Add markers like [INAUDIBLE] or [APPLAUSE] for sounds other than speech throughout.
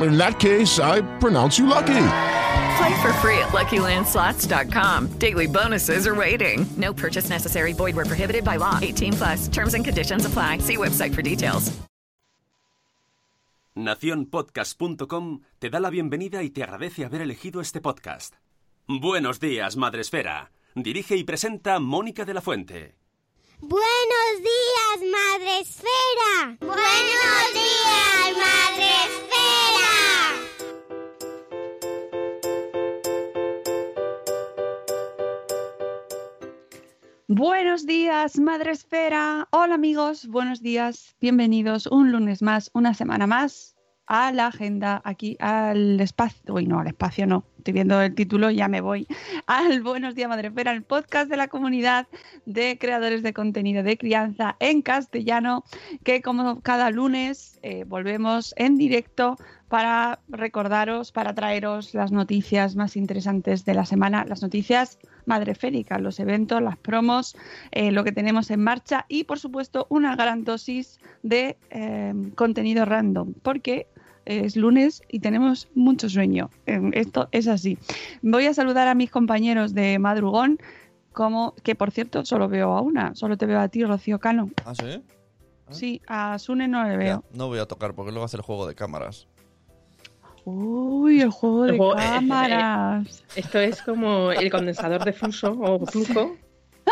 In that case, I pronounce you lucky. Play for free at LuckyLandSlots.com. Daily bonuses are waiting. No purchase necessary. Void where prohibited by law. 18 plus. Terms and conditions apply. See website for details. Naciónpodcast.com te da la bienvenida y te agradece haber elegido este podcast. Buenos días, Madresfera. Dirige y presenta Mónica de la Fuente. Buenos días, Madre Esfera. Buenos días, Madre Esfera. Buenos días, Madre Esfera. Hola amigos, buenos días. Bienvenidos un lunes más, una semana más a la agenda, aquí al espacio. Uy, no, al espacio no. Estoy viendo el título, ya me voy. Al Buenos días, Madre Esfera, el podcast de la comunidad de creadores de contenido de crianza en castellano, que como cada lunes eh, volvemos en directo para recordaros, para traeros las noticias más interesantes de la semana, las noticias madreféricas, los eventos, las promos, eh, lo que tenemos en marcha y, por supuesto, una gran dosis de eh, contenido random, porque es lunes y tenemos mucho sueño. Eh, Esto es así. Voy a saludar a mis compañeros de madrugón, como que por cierto solo veo a una, solo te veo a ti, Rocío Cano. ¿Ah, sí? Sí, a Sune no le Ya, veo. no voy a tocar porque luego hace el juego de cámaras. Uy, el juego de El juego- cámaras. Esto es como el condensador de flujo o flujo.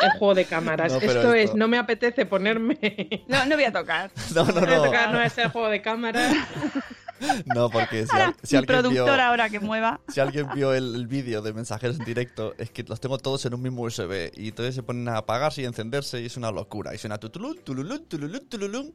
El juego de cámaras. No, esto, es, no me apetece ponerme. No, no voy a tocar. [LAUGHS] No, no, No, voy a no. tocar, no es el juego de cámaras. [LAUGHS] [LAUGHS] No, porque si, Ahora, al- si mi alguien vio, productor ahora que mueva. [LAUGHS] si alguien vio el, el vídeo de mensajeros en directo, es que los tengo todos en un mismo USB y entonces se ponen a apagarse y encenderse y es una locura. Y suena tutulum, tululum, tululum, tululum.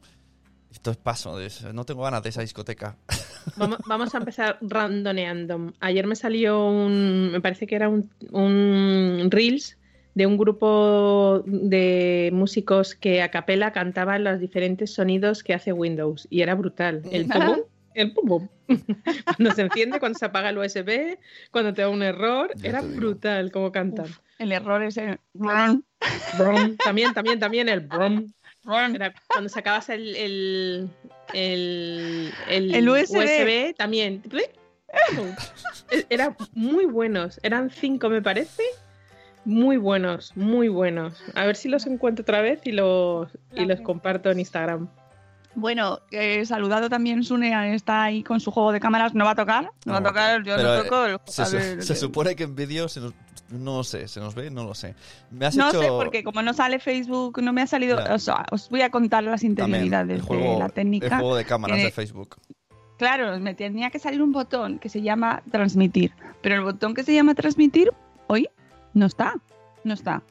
Esto es paso, de eso. no tengo ganas de esa discoteca. [LAUGHS] Vamos, vamos a empezar randoneando. Ayer me salió un. Me parece que era un, un Reels de un grupo de músicos que a capela cantaban los diferentes sonidos que hace Windows. Y era brutal. El pum, el pum pum. [LAUGHS] Cuando se enciende, cuando se apaga el USB, cuando te da un error. Ya Era brutal cómo cantan. El error es el... Brum. También, también, también el brum. Era cuando sacabas el, el, el, El USB. también. Eran muy buenos. Eran cinco, me parece. Muy buenos, muy buenos. A ver si los encuentro otra vez y los, y los comparto en Instagram. Bueno, eh, saludado también Sune, está ahí con su juego de cámaras, no va a tocar, no, va a tocar, yo no toco. eh, el- se, a su- ver, se que- supone que en vídeo se nos, no lo sé, se nos ve, no lo sé. Me has No hecho sé, porque como no sale Facebook, no me ha salido. Ya. O sea, os voy a contar las interioridades juego, de la técnica. el juego de cámaras de Facebook. Claro, me tenía que salir un botón que se llama transmitir, pero el botón que se llama transmitir hoy no está, no está.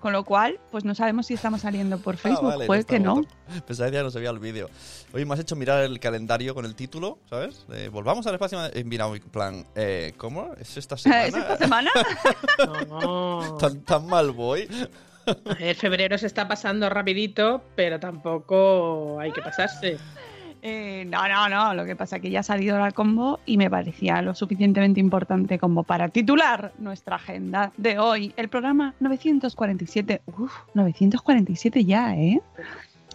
Con lo cual, pues no sabemos si estamos saliendo por Facebook, Ah, vale, puede que el no. [LAUGHS] Pensaba que ya no se veía el vídeo. Oye, me has hecho mirar el calendario con el título, ¿sabes? De volvamos al espacio. He mirado en plan, eh, ¿cómo? ¿Es esta [LAUGHS] semana? ¿Es esta semana? [LAUGHS] No. ¿Tan, tan mal voy? A ver, febrero se está pasando rapidito, pero tampoco hay que pasarse. Eh, no, no, no. Lo que pasa es que ya ha salido la combo y me parecía lo suficientemente importante como para titular nuestra agenda de hoy. El programa 947. Uf, 947 ya, ¿eh?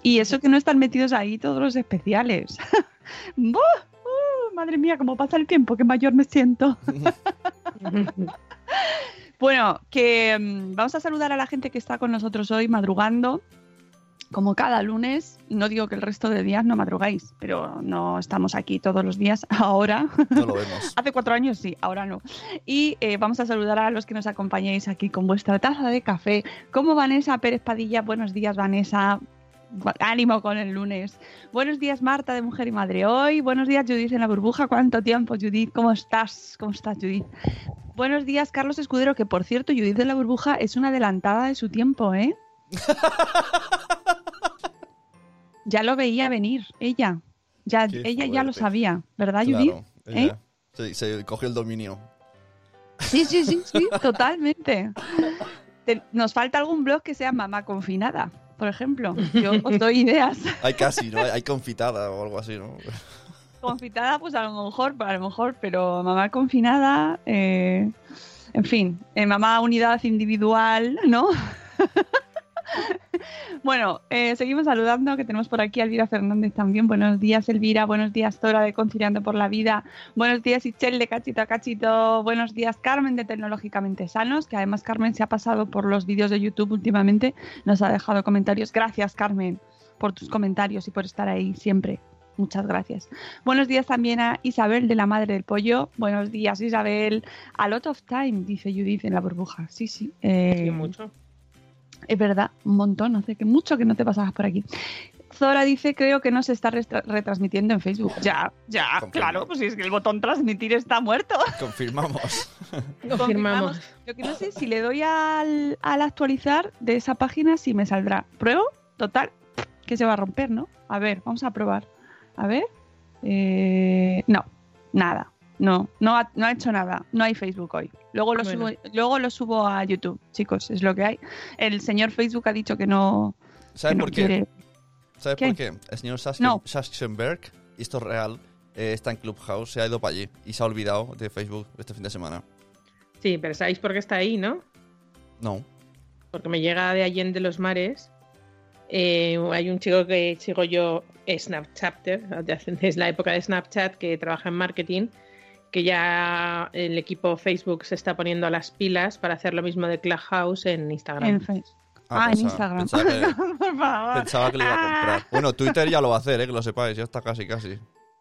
Y eso que no están metidos ahí todos los especiales. [LAUGHS] ¡Buh! Uh, madre mía, cómo pasa el tiempo, qué mayor me siento. [LAUGHS] Bueno, que mm, vamos a saludar a la gente que está con nosotros hoy madrugando. Como cada lunes, no digo que el resto de días no madrugáis, pero no estamos aquí todos los días [LAUGHS] ahora. No lo vemos. [LAUGHS] Hace cuatro años sí, ahora no. Y eh, vamos a saludar a los que nos acompañáis aquí con vuestra taza de café, como Vanessa Pérez Padilla. Buenos días, Vanessa. Ánimo con el lunes. Buenos días, Marta, de Mujer y Madre. Hoy, buenos días, Judith en la burbuja. ¿Cuánto tiempo, Judith? ¿Cómo estás? ¿Cómo estás, Judith? Buenos días, Carlos Escudero, que por cierto, Judith de la burbuja es una adelantada de su tiempo, ¿eh? [LAUGHS] ya lo veía venir, ella. Ya, Qué ella ya lo sabía, ¿verdad, Judith? ¿Eh? se, se cogió el dominio. Sí, sí, sí, sí, [LAUGHS] totalmente. Te- nos falta algún blog que sea mamá confinada, por ejemplo. Yo os doy ideas. [LAUGHS] Hay casi, ¿no? Hay confitada o algo así, ¿no? [LAUGHS] Confitada, pues a lo mejor, a lo mejor, pero mamá confinada, eh, en fin, eh, mamá unidad individual, ¿no? Bueno, eh, seguimos saludando, que tenemos por aquí a Elvira Fernández también. Buenos días, Elvira. Buenos días, Tora de Conciliando por la Vida. Buenos días, Ichel de Cachito a Cachito. Buenos días, Carmen de Tecnológicamente Sanos, que además Carmen se ha pasado por los vídeos de YouTube últimamente. Nos ha dejado comentarios. Gracias, Carmen, por tus comentarios y por estar ahí siempre. Muchas gracias. Buenos días también a Isabel de la Madre del Pollo. Buenos días, Isabel. A lot of time, dice Judith en la burbuja. Sí, sí. eh, Sí, mucho. Es verdad, un montón. Hace que mucho que no te pasabas por aquí. Zora dice, creo que no se está retransmitiendo en Facebook. Ya, ya, Confirmo. claro, pues si es que el botón transmitir está muerto. Confirmamos. [LAUGHS] Confirmamos. Lo que no sé, si le doy al, al actualizar de esa página, si me saldrá. Pruebo, total, que se va a romper, ¿no? A ver, vamos a probar. A ver. Eh, no, nada. No, no ha, no ha hecho nada. No hay Facebook hoy. Luego lo, Bueno. subo, luego lo subo a YouTube, chicos, es lo que hay. El señor Facebook ha dicho que no. ¿Sabes que no por qué? quiere- ¿Sabes ¿Qué? por qué? El señor No. Sachsenberg, esto es real, eh, está en Clubhouse, se ha ido para allí y se ha olvidado de Facebook este fin de semana. Sí, pero ¿sabéis por qué está ahí, no? No. Porque me llega de Allende los Mares. eh, hay un chico que sigo yo, Snapchatter, es la época de Snapchat, que trabaja en marketing, que ya el equipo Facebook se está poniendo a las pilas para hacer lo mismo de Clubhouse en Instagram. En Facebook. Ah, en Instagram. Pensaba que, [LAUGHS] Por favor. pensaba que lo iba a comprar. Bueno, Twitter ya lo va a hacer, eh, que lo sepáis, ya está casi, casi.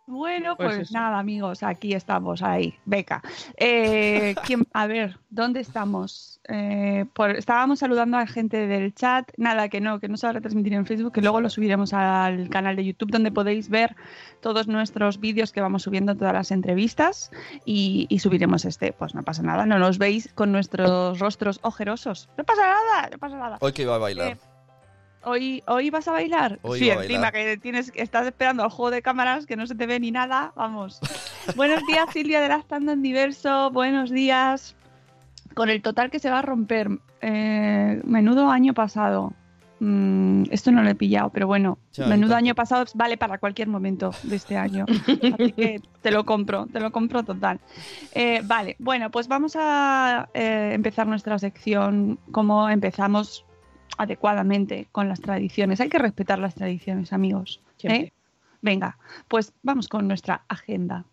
Bueno, Pues pues, nada, amigos, aquí estamos, ahí, beca. Eh, [LAUGHS] ¿quién- a ver, ¿dónde estamos? Eh, por- estábamos saludando a gente del chat, nada, que no, que no se va a retransmitir en Facebook, que luego lo subiremos al canal de YouTube, donde podéis ver todos nuestros vídeos que vamos subiendo, todas las entrevistas, y, y subiremos este, pues no pasa nada, no nos veis con nuestros rostros ojerosos, no pasa nada, no pasa nada. Hoy que iba a bailar. Eh, ¿Hoy, ¿Hoy vas a bailar? Hoy sí, encima bailar. que tienes, estás esperando al juego de cámaras que no se te ve ni nada. Vamos. [LAUGHS] Buenos días, Silvia de Lactando en Diverso. Buenos días. Con el total que se va a romper. eh, menudo año pasado. Mm, esto no lo he pillado, pero bueno. Menudo año pasado vale para cualquier momento de este año. Así que te lo compro, te lo compro total. Eh, vale, bueno, pues vamos a eh, empezar nuestra sección como empezamos adecuadamente con las tradiciones. Hay que respetar las tradiciones, amigos. ¿eh? Venga, pues vamos con nuestra agenda.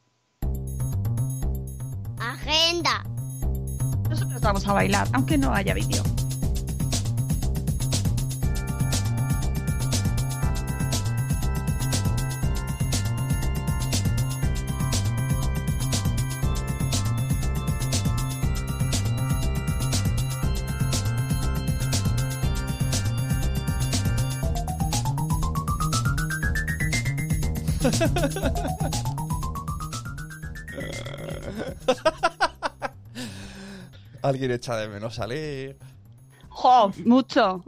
Agenda. Nosotros vamos a bailar, aunque no haya vídeo. Alguien echa de menos salir. ¡Jo! Mucho.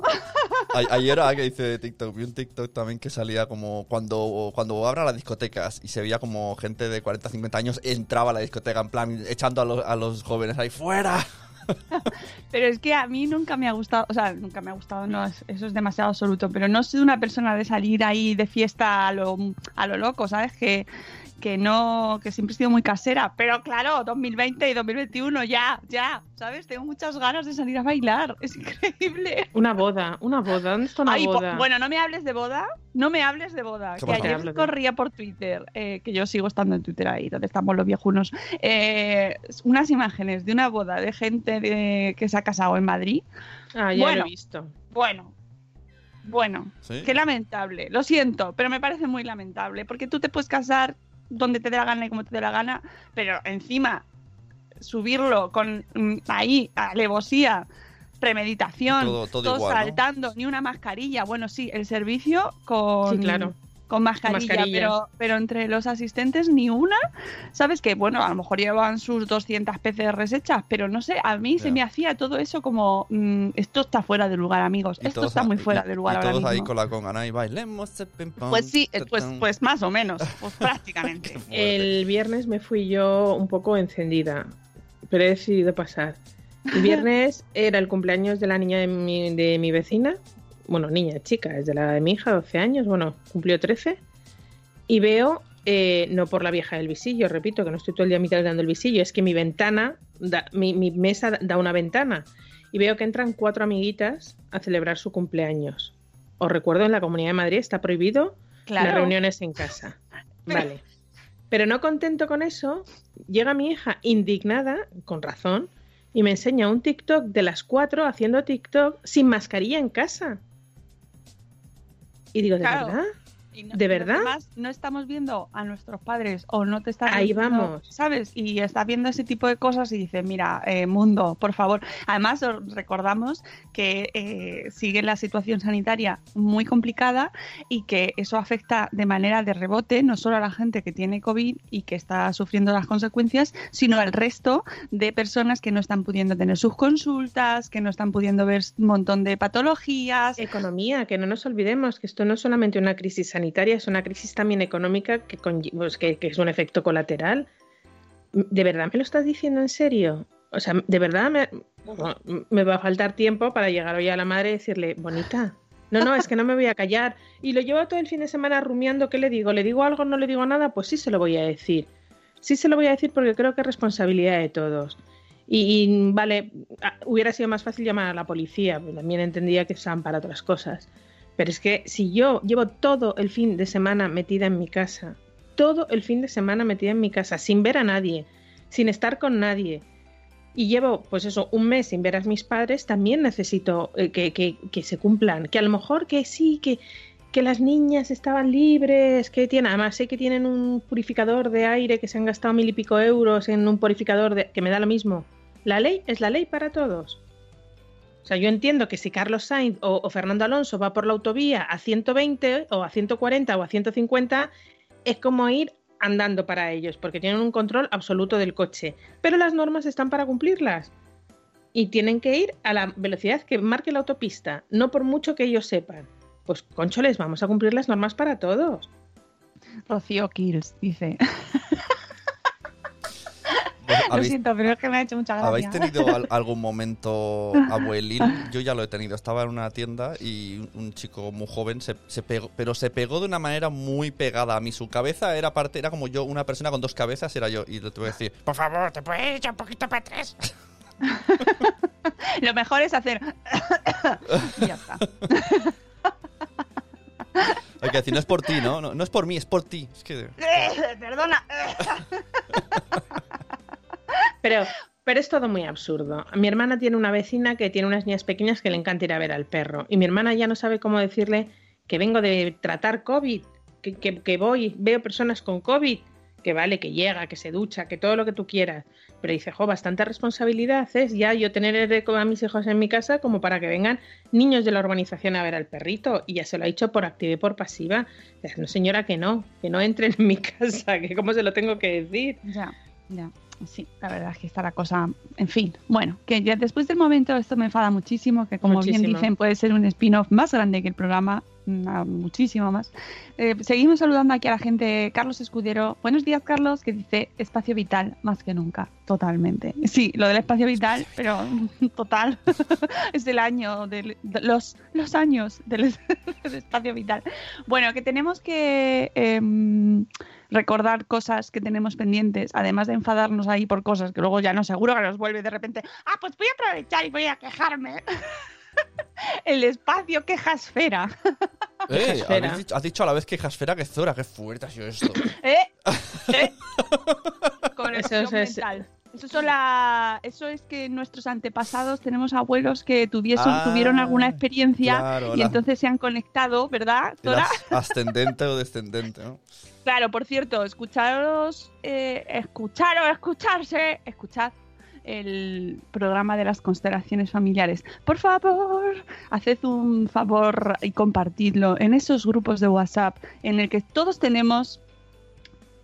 Ayer, que dice de TikTok, vi un TikTok también que salía como cuando, cuando abran las discotecas y se veía como gente de 40, 50 años entraba a la discoteca en plan echando a los, a los jóvenes ahí fuera. [LAUGHS] Pero es que a mí nunca me ha gustado, o sea, nunca me ha gustado, no, es- eso es demasiado absoluto, pero no soy una persona de salir ahí de fiesta a lo, a lo loco, ¿sabes? Que, que no, que siempre he sido muy casera, pero claro, 2020 y 2021 ya, ya, ¿sabes? Tengo muchas ganas de salir a bailar, es increíble. Una boda, una boda. ¿Dónde está una Ay, boda? bueno, no me hables de boda, no me hables de boda. ¿Qué Que pasa? ayer de- corría por Twitter, eh, que yo sigo estando en Twitter ahí, donde estamos los viejunos, eh, unas imágenes de una boda de gente de- que se ha casado en Madrid. Ah, ya bueno. lo he visto. Bueno, bueno, ¿Sí? qué lamentable. Lo siento, pero me parece muy lamentable, porque tú te puedes casar donde te dé la gana y como te dé la gana, pero encima subirlo con mm, ahí, alevosía, premeditación, Todo- igual, ¿no? saltando, ni una mascarilla. Bueno, sí, el servicio con, Sí, claro. Con mascarilla, mascarilla. Pero, pero entre los asistentes ni una. Sabes que, bueno, a lo mejor llevan sus 200 PCRs hechas, pero no sé, a mí se me hacía todo eso como, mm, esto está fuera de lugar, amigos. Y esto está a- muy y- fuera de lugar y ahora todos ahí mismo. con la conga, ¿no? Y bailemos Pues sí, pues, pues más o menos, [LAUGHS] pues prácticamente. El viernes me fui yo un poco encendida, pero he decidido pasar. El viernes era el cumpleaños de la niña de mi, de mi vecina, bueno, niña, chica, es de la de mi hija, 12 años, bueno, cumplió 13, y veo, eh, no por la vieja del visillo, repito, que no estoy todo el día mirando el visillo, es que mi ventana, da- mi, mi mesa da una ventana, y veo que entran cuatro amiguitas a celebrar su cumpleaños. Os recuerdo, en la Comunidad de Madrid está prohibido Claro. las reuniones en casa. [LAUGHS] Vale. Pero no contento con eso, llega mi hija indignada, con razón, y me enseña un TikTok de las cuatro haciendo TikTok sin mascarilla en casa. Y digo, ¿de Claro. verdad? Y no- ¿De verdad? demás no estamos viendo a nuestros padres o no te están Ahí viendo, vamos. ¿sabes? Y estás viendo ese tipo de cosas y dices, mira, eh, mundo, por favor. Además, os recordamos que eh, sigue la situación sanitaria muy complicada y que eso afecta de manera de rebote no solo a la gente que tiene COVID y que está sufriendo las consecuencias, sino al resto de personas que no están pudiendo tener sus consultas, que no están pudiendo ver un montón de patologías. Economía, que no nos olvidemos que esto no es solamente una crisis sanitaria, es una crisis también económica pues, que, que es un efecto colateral. ¿De verdad me lo estás diciendo en serio? O sea, de verdad me, me va a faltar tiempo para llegar hoy a la madre y decirle, bonita. No, no, es que no me voy a callar. Y lo llevo todo el fin de semana rumiando, ¿qué le digo? ¿Le digo algo no le digo nada? Pues sí se lo voy a decir. Sí se lo voy a decir porque creo que es responsabilidad de todos. Y, vale, ah, hubiera sido más fácil llamar a la policía, pues también entendía que estaban para otras cosas. Pero es que si yo llevo todo el fin de semana metida en mi casa, todo el fin de semana metida en mi casa, sin ver a nadie, sin estar con nadie, y llevo, pues eso, un mes sin ver a mis padres, también necesito eh, que, que- que se cumplan. Que a lo mejor que sí, que, que las niñas estaban libres, que tienen, además sé que tienen un purificador de aire que se han gastado mil y pico euros en un purificador de, que me da lo mismo. La ley es la ley para todos. O sea, yo entiendo que si Carlos Sainz o, Fernando Alonso va por la autovía a 120 o a 140 o a 150, es como ir andando para ellos, porque tienen un control absoluto del coche. Pero las normas están para cumplirlas. Y tienen que ir a la velocidad que marque la autopista, no por mucho que ellos sepan. Pues, concholes, vamos a cumplir las normas para todos. Rocío Kills dice. ¿Vos Lo siento, pero es que me ha hecho mucha gracia. ¿Habéis tenido al- [LAUGHS] algún momento abuelil? Yo ya lo he tenido. Estaba en una tienda y un, un chico muy joven se, se pegó, pero se pegó de una manera muy pegada a mí. Su cabeza era parte, era como yo, una persona con dos cabezas era yo. Y le tuve que decir, por favor, te puedes echar un poquito para atrás. [LAUGHS] Lo mejor es hacer. [COUGHS] y ya está. [LAUGHS] Hay que decir, no es por ti, ¿no? No, no es por mí, es por ti. Es que... [COUGHS] Perdona. Pero, pero es todo muy absurdo. Mi hermana tiene una vecina que tiene unas niñas pequeñas que le encanta ir a ver al perro. Y mi hermana ya no sabe cómo decirle que vengo de tratar COVID, que, que- que voy, veo personas con COVID, que vale, que llega, que se ducha, que todo lo que tú quieras. Pero dice, jo, bastante responsabilidad es ya yo tener a mis hijos en mi casa como para que vengan niños de la urbanización a ver al perrito. Y ya se lo ha dicho por activa y por pasiva. No, señora, que no, que no entren en mi [LAUGHS] casa, que cómo se lo tengo que decir. Ya, ya. Sí, la verdad es que está la cosa. En fin, bueno, que ya después del momento esto me enfada muchísimo, que como bien dicen puede ser un spin-off más grande que el programa, muchísimo más. Eh, seguimos saludando aquí a la gente. Carlos Escudero, buenos días Carlos, que dice espacio vital más que nunca, totalmente. Sí, lo del espacio vital, pero [LAUGHS] total, [LAUGHS] es el año, de los, los años [LAUGHS] del, espacio vital. Bueno, que tenemos que em, recordar cosas que tenemos pendientes, además de enfadarnos ahí por cosas que luego ya no seguro que nos vuelve de repente, ah, pues voy a aprovechar y voy a quejarme. El espacio quejasfera. [LAUGHS] Eh, Jasfera. habéis dicho- has dicho a la vez que Jasfera que Zora, qué fuerte ha sido esto. [LAUGHS] ¿Eh? ¿Eh? [LAUGHS] Conexión Eso es- mental. Eso, son la- eso es que nuestros antepasados tenemos abuelos que tuviesen, Ah, tuvieron alguna experiencia claro, y la- entonces se han conectado, ¿verdad? Eras ascendente o descendente, ¿no? Claro, por cierto, escucharos, eh, escuchar o escucharse, escuchad el programa de las constelaciones familiares. Por favor, haced un favor y compartidlo en esos grupos de WhatsApp en el que todos tenemos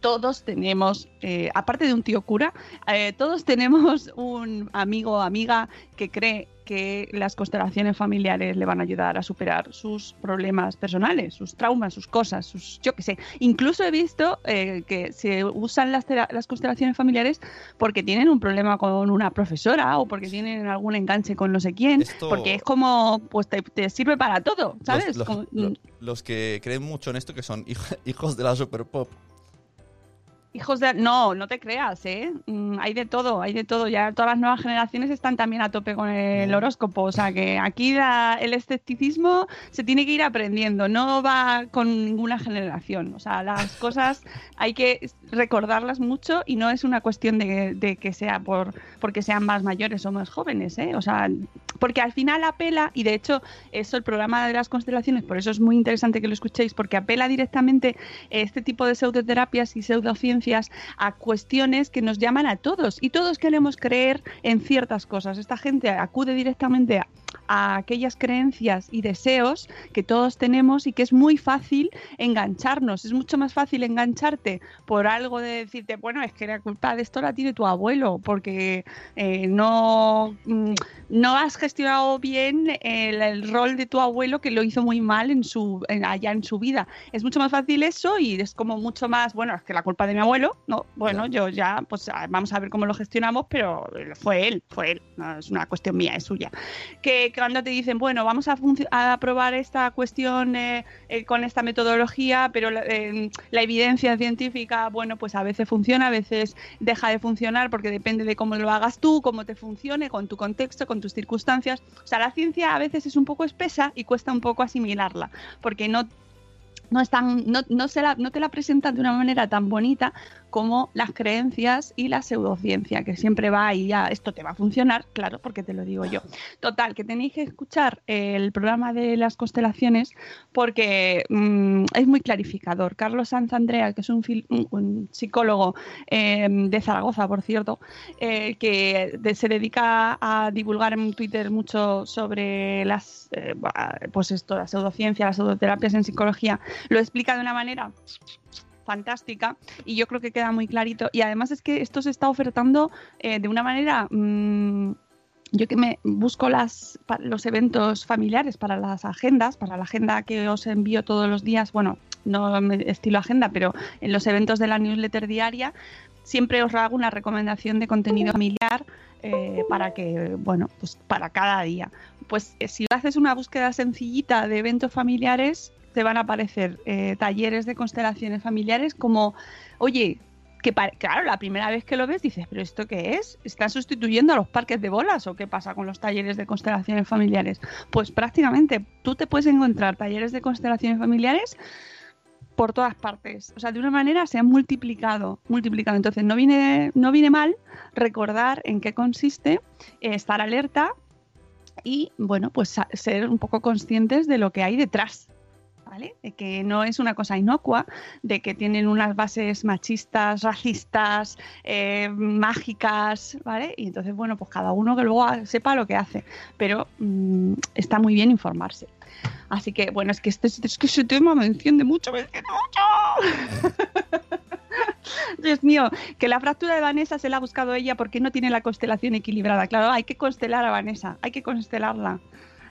todos tenemos, eh, aparte de un tío cura, eh, todos tenemos un amigo o amiga que cree que las constelaciones familiares le van a ayudar a superar sus problemas personales, sus traumas, sus cosas, sus, yo qué sé. Incluso he visto eh, que se usan las, las constelaciones familiares porque tienen un problema con una profesora o porque tienen algún enganche con no sé quién, Esto- porque es como, pues te, te sirve para todo, ¿sabes? Los, los- Como, mm, los que creen mucho en esto, que son hij- [LAUGHS] hijos de la super pop. Hijos de... No, no te creas, ¿eh? Mm, hay de todo, hay de todo. Ya todas las nuevas generaciones están también a tope con el horóscopo. O sea que aquí la- el escepticismo se tiene que ir aprendiendo. No va con ninguna generación. O sea, las [LAUGHS] cosas hay que recordarlas mucho y no es una cuestión de, de que sea por porque sean más mayores o más jóvenes, ¿eh? O sea, porque al final apela, y de hecho eso el programa de las constelaciones, por eso es muy interesante que lo escuchéis, porque apela directamente este tipo de pseudoterapias y pseudociencias a cuestiones que nos llaman a todos y todos queremos creer en ciertas cosas. Esta gente acude directamente a, a aquellas creencias y deseos que todos tenemos y que es muy fácil engancharnos. Es mucho más fácil engancharte por algo de decirte, bueno, es que la culpa de esto la tiene tu abuelo, porque eh, no, mm, no has gestionado bien el, el rol de tu abuelo que lo hizo muy mal en su, en- allá en su vida. Es mucho más fácil eso y es como mucho más, bueno, es que la culpa de mi abuelo, no, bueno, yo ya, pues ah, vamos a ver cómo lo gestionamos, pero fue él, fue él, no es una cuestión mía, es suya. Que cuando te dicen, bueno, vamos a, a probar esta cuestión eh, eh, con esta metodología, pero eh, la evidencia científica, bueno, pues a veces funciona, a veces deja de funcionar porque depende de cómo lo hagas tú, cómo te funcione, con tu contexto, con tus circunstancias. O sea, la ciencia a veces es un poco espesa y cuesta un poco asimilarla, porque no no, están, no, no, se la, no te la presentan de una manera tan bonita como las creencias y la pseudociencia, que siempre va ahí ya, esto te va a funcionar, claro, porque te lo digo yo. Total, que tenéis que escuchar el programa de las constelaciones porque mm, es muy clarificador. Carlos Sanz Andrea, que es un, un- psicólogo eh, de Zaragoza, por cierto, eh, que se dedica a divulgar en Twitter mucho sobre las, eh, pues esto, la pseudociencia, las pseudoterapias en psicología, lo explica de una manera fantástica y yo creo que queda muy clarito y además es que esto se está ofertando eh, de una manera mm, yo que me busco las, los eventos familiares para las agendas, para la agenda que os envío todos los días, bueno, no estilo agenda, pero en los eventos de la newsletter diaria, siempre os hago una recomendación de contenido familiar eh, para que, bueno, pues para cada día. Pues eh, si haces una búsqueda sencillita de eventos familiares, te van a aparecer eh, talleres de constelaciones familiares como, oye, que claro, la primera vez que lo ves dices, pero ¿esto qué es? ¿Están sustituyendo a los parques de bolas o qué pasa con los talleres de constelaciones familiares? Pues prácticamente tú te puedes encontrar talleres de constelaciones familiares por todas partes. O sea, de una manera se han multiplicado, multiplicado. Entonces no viene, no viene mal recordar en qué consiste, eh, estar alerta y, bueno, pues ser un poco conscientes de lo que hay detrás. ¿Vale? De que no es una cosa inocua, de que tienen unas bases machistas, racistas, eh, mágicas, ¿vale? Y entonces, bueno, pues cada uno que luego sepa lo que hace, pero mm, está muy bien informarse. Así que, bueno, es que este, es que ese tema me enciende mucho, me enciende mucho. [LAUGHS] Dios mío, que la fractura de Vanessa se la ha buscado ella porque no tiene la constelación equilibrada. Claro, hay que constelar a Vanessa, hay que constelarla.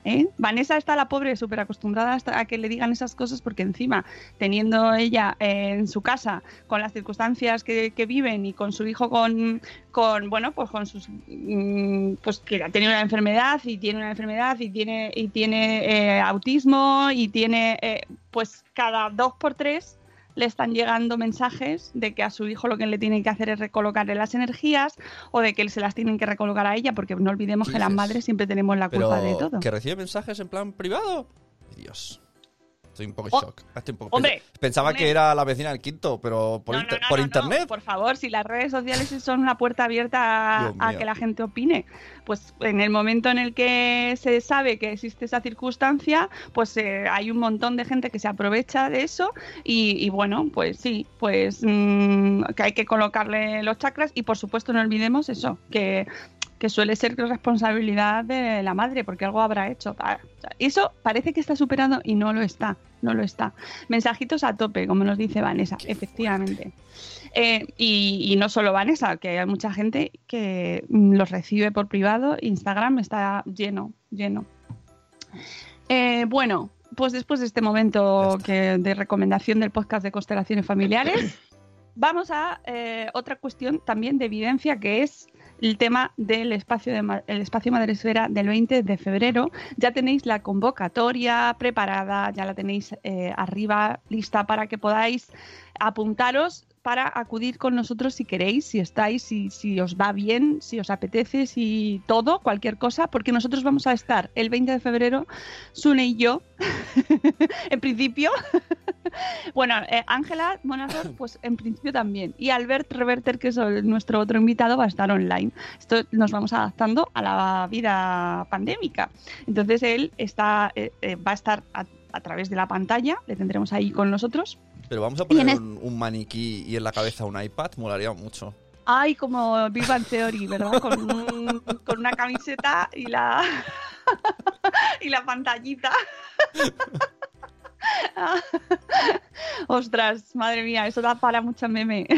¿Eh? Vanessa está la pobre súper acostumbrada a que le digan esas cosas porque encima, teniendo ella eh, en su casa, con las circunstancias que, que viven y con su hijo con, con bueno, pues con sus mm, pues que tenido una enfermedad y tiene una enfermedad y tiene y tiene eh, autismo y tiene eh, pues cada dos por tres le están llegando mensajes de que a su hijo lo que le tienen que hacer es recolocarle las energías o de que se las tienen que recolocar a ella, porque no olvidemos que las madres siempre tenemos la Pero culpa de todo. que recibe mensajes en plan privado. Dios. Estoy un poco en Oh, shock. Estoy un poco- hombre, Pensaba hombre. que era la vecina del quinto, pero por, No, inter- no, no, por no, no, internet. por favor, si las redes sociales [LAUGHS] son una puerta abierta a, que la gente opine, pues en el momento en el que se sabe que existe esa circunstancia, pues eh, hay un montón de gente que se aprovecha de eso y, y bueno, pues sí, pues mm, que hay que colocarle los chakras y por supuesto no olvidemos eso, que que suele ser responsabilidad de la madre, porque algo habrá hecho. Sea, Eso parece que está superado y no lo está, no lo está. Mensajitos a tope, como nos dice Vanessa, efectivamente. Eh, y, y no solo Vanessa, que hay mucha gente que mm, los recibe por privado. Instagram está lleno, lleno. Eh, bueno, pues después de este momento que, de recomendación del podcast de constelaciones familiares, [COUGHS] vamos a eh, otra cuestión también de evidencia que es el tema del espacio de el espacio Madresfera del 20 de febrero. Ya tenéis la convocatoria preparada, ya la tenéis eh, arriba lista para que podáis apuntaros para acudir con nosotros si queréis, si estáis, si, si os va bien, si os apetece, si todo, cualquier cosa, porque nosotros vamos a estar el 20 de febrero, Sune y yo, [LAUGHS] en principio. [LAUGHS] bueno, eh, Ángela Monazor, [COUGHS] pues en principio también. Y Albert Reverter, que es el- nuestro otro invitado, va a estar online. Esto nos vamos adaptando a la vida pandémica. Entonces él está, eh, eh, va a estar a, a través de la pantalla, le tendremos ahí con nosotros. Pero vamos a en poner un, un maniquí y en la cabeza un iPad, molaría mucho. Ay, como Big Bang Theory, ¿verdad? Con, un- con una camiseta y la [LAUGHS] y la pantallita. [LAUGHS] Ostras, madre mía, eso da para mucho meme. [LAUGHS]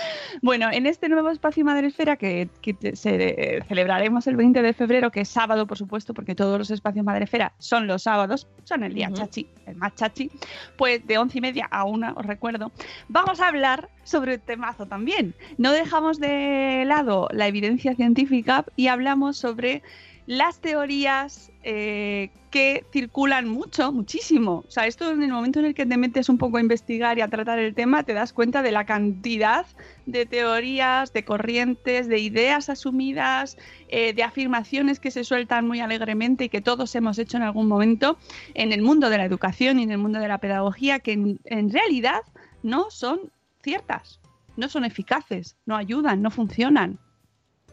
[LAUGHS] Bueno, en este nuevo espacio Madresfera que, que se, eh, celebraremos el 20 de febrero, que es sábado, por supuesto, porque todos los espacios Madresfera son los sábados, son el día chachi, el más chachi, pues de once y media a una, os recuerdo, vamos a hablar sobre el temazo también. No dejamos de lado la evidencia científica y hablamos sobre las teorías eh, que circulan mucho, muchísimo. O sea, esto en el momento en el que te metes un poco a investigar y a tratar el tema, te das cuenta de la cantidad de teorías, de corrientes, de ideas asumidas, eh, de afirmaciones que se sueltan muy alegremente y que todos hemos hecho en algún momento en el mundo de la educación y en el mundo de la pedagogía, que en, en realidad no son ciertas, no son eficaces, no ayudan, no funcionan.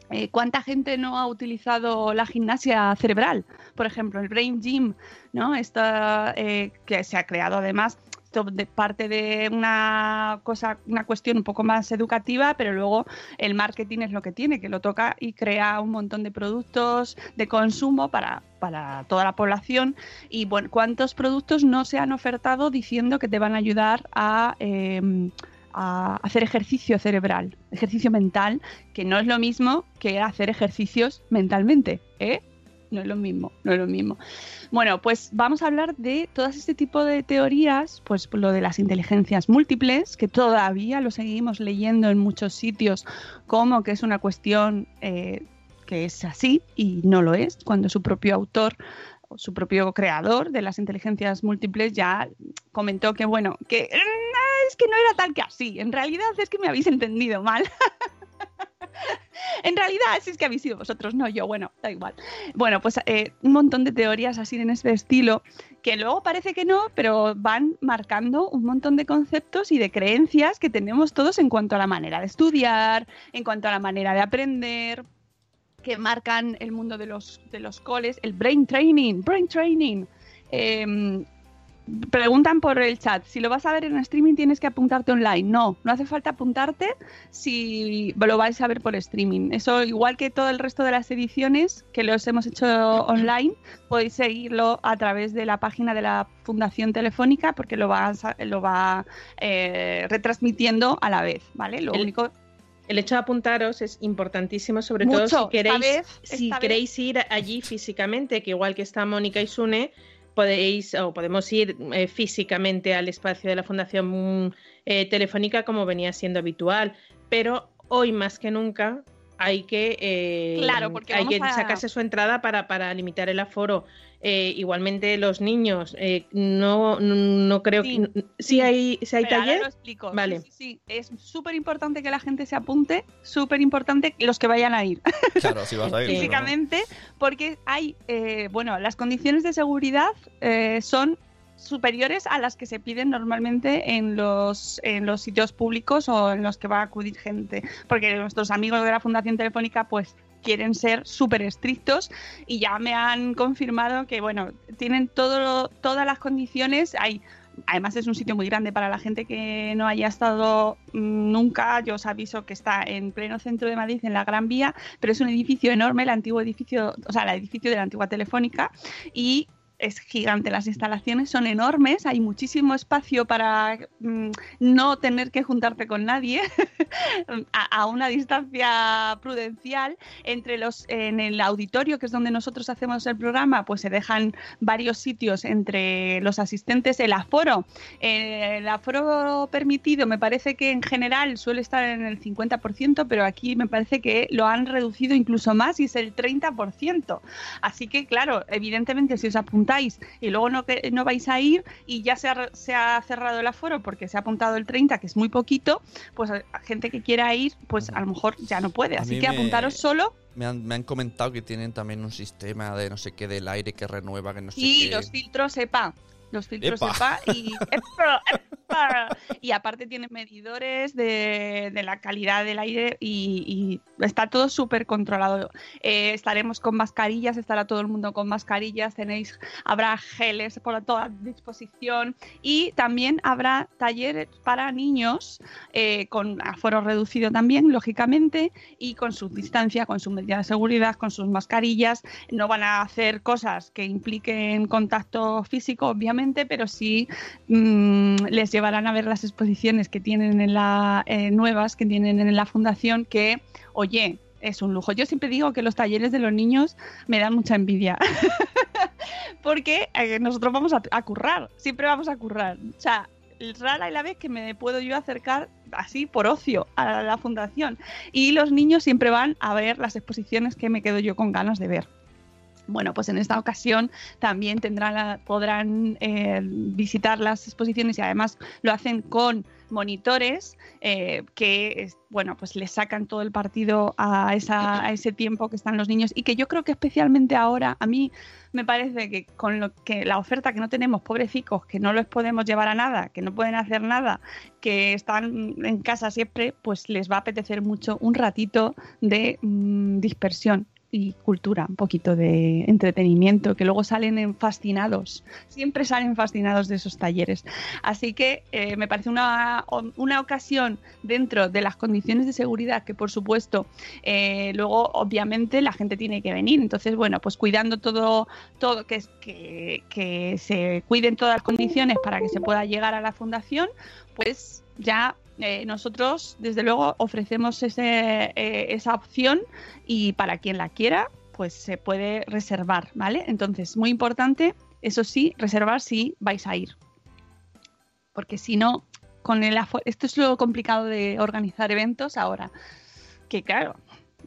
Eh, ¿Cuánta gente no ha utilizado la gimnasia cerebral? Por ejemplo, el Brain Gym, ¿no? Esta, eh, que se ha creado además de parte de una cosa, una cuestión un poco más educativa, pero luego el marketing es lo que tiene, que lo toca y crea un montón de productos de consumo para, para toda la población. Y bueno, ¿cuántos productos no se han ofertado diciendo que te van a ayudar a eh, a hacer ejercicio cerebral, ejercicio mental, que no es lo mismo que hacer ejercicios mentalmente, ¿eh? No es lo mismo, no es lo mismo. Bueno, pues vamos a hablar de todo este tipo de teorías, pues lo de las inteligencias múltiples, que todavía lo seguimos leyendo en muchos sitios como que es una cuestión eh, que es así y no lo es, cuando su propio autor su propio creador de las inteligencias múltiples ya comentó que bueno, que "Mm, es que no era tal que así, en realidad es que me habéis entendido mal. [LAUGHS] en realidad sí es que habéis sido vosotros, no yo, bueno, da igual. Bueno, pues eh, un montón de teorías así en este estilo, que luego parece que no, pero van marcando un montón de conceptos y de creencias que tenemos todos en cuanto a la manera de estudiar, en cuanto a la manera de aprender, que marcan el mundo de los, de los coles, el brain training, brain training. Eh, preguntan por el chat, si lo vas a ver en streaming tienes que apuntarte online. No, no hace falta apuntarte si lo vais a ver por streaming. Eso igual que todo el resto de las ediciones que los hemos hecho online, podéis seguirlo a través de la página de la Fundación Telefónica porque lo va, lo va eh, retransmitiendo a la vez, ¿vale? Lo El- único El hecho de apuntaros es importantísimo, sobre Mucho, todo si queréis, vez- si queréis ir allí físicamente, que igual que está Mónica y Sune, podéis o podemos ir eh, físicamente al espacio de la Fundación eh, Telefónica como venía siendo habitual, pero hoy más que nunca hay que, eh, Claro, porque hay que a- sacarse su entrada para, para limitar el aforo. Eh, igualmente los niños, eh, no, no creo Sí, que... Sí, hay, sí hay ahora taller. lo explico. Vale. Sí, sí, sí. Es súper importante que la gente se apunte, súper importante los que vayan a ir [LAUGHS] Claro, si vas a ir. físicamente, porque hay, eh, bueno, las condiciones de seguridad eh, son superiores a las que se piden normalmente en los, en los sitios públicos o en los que va a acudir gente, porque nuestros amigos de la Fundación Telefónica pues quieren ser súper estrictos y ya me han confirmado que bueno, tienen todas las condiciones, hay además es un sitio muy grande para la gente que no haya estado mm, nunca. Yo os aviso que está en pleno centro de Madrid, en la Gran Vía, pero es un edificio enorme, el antiguo edificio, o sea, el edificio de la antigua Telefónica y es gigante, las instalaciones son enormes, hay muchísimo espacio para mm, no tener que juntarte con nadie [LAUGHS] a, a una distancia prudencial. Entre los, en el auditorio, que es donde nosotros hacemos el programa, pues se dejan varios sitios entre los asistentes. El aforo, eh, el aforo permitido me parece que en general suele estar en el 50%, pero aquí me parece que lo han reducido incluso más y es el 30%. Así que, claro, evidentemente si os apuntáis y luego no, que, no vais a ir y ya se ha, se ha cerrado el aforo porque se ha apuntado el 30, que es muy poquito, pues a gente que quiera ir, pues a lo mejor ya no puede. Así que me- apuntaros solo Me han, me han comentado que tienen también un sistema de no sé qué del aire que renueva, que no sé y qué. los filtros EPA. Los filtros Epa. EPA y ¡Epa! ¡Epa! y aparte tiene medidores de, de la calidad del aire y, y está todo súper controlado. Eh, estaremos con mascarillas, estará todo el mundo con mascarillas, tenéis, habrá geles por toda disposición y también habrá talleres para niños eh, con aforo reducido también, lógicamente, y con su distancia, con su medida de seguridad, con sus mascarillas. No van a hacer cosas que impliquen contacto físico, obviamente, pero sí mm, les llevarán a ver las exposiciones que tienen en la eh, nuevas que tienen en la fundación que, oye, es un lujo. Yo siempre digo que los talleres de los niños me dan mucha envidia. [LAUGHS] Porque eh, nosotros vamos a, a currar, siempre vamos a currar. O sea, rara y la vez que me puedo yo acercar así por ocio a la fundación. Y los niños siempre van a ver las exposiciones que me quedo yo con ganas de ver. Bueno, pues en esta ocasión también tendrán podrán eh, visitar las exposiciones y además lo hacen con monitores eh, que bueno pues les sacan todo el partido a, esa- a ese tiempo que están los niños y que yo creo que especialmente ahora a mí me parece que con lo que la oferta que no tenemos pobrecicos que no los podemos llevar a nada que no pueden hacer nada que están en casa siempre pues les va a apetecer mucho un ratito de mm, dispersión y cultura, un poquito de entretenimiento, que luego salen en fascinados, siempre salen fascinados de esos talleres. Así que eh, me parece una, una ocasión dentro de las condiciones de seguridad que por supuesto eh, luego obviamente la gente tiene que venir. Entonces, bueno, pues cuidando todo, todo que, que, que se cuiden todas las condiciones para que se pueda llegar a la fundación, pues ya eh, nosotros, desde luego, ofrecemos eh, esa opción y para quien la quiera, pues se puede reservar, ¿vale? Entonces, muy importante, eso sí, reservar si vais a ir. Porque si no, con el esto es lo complicado de organizar eventos ahora. Que claro,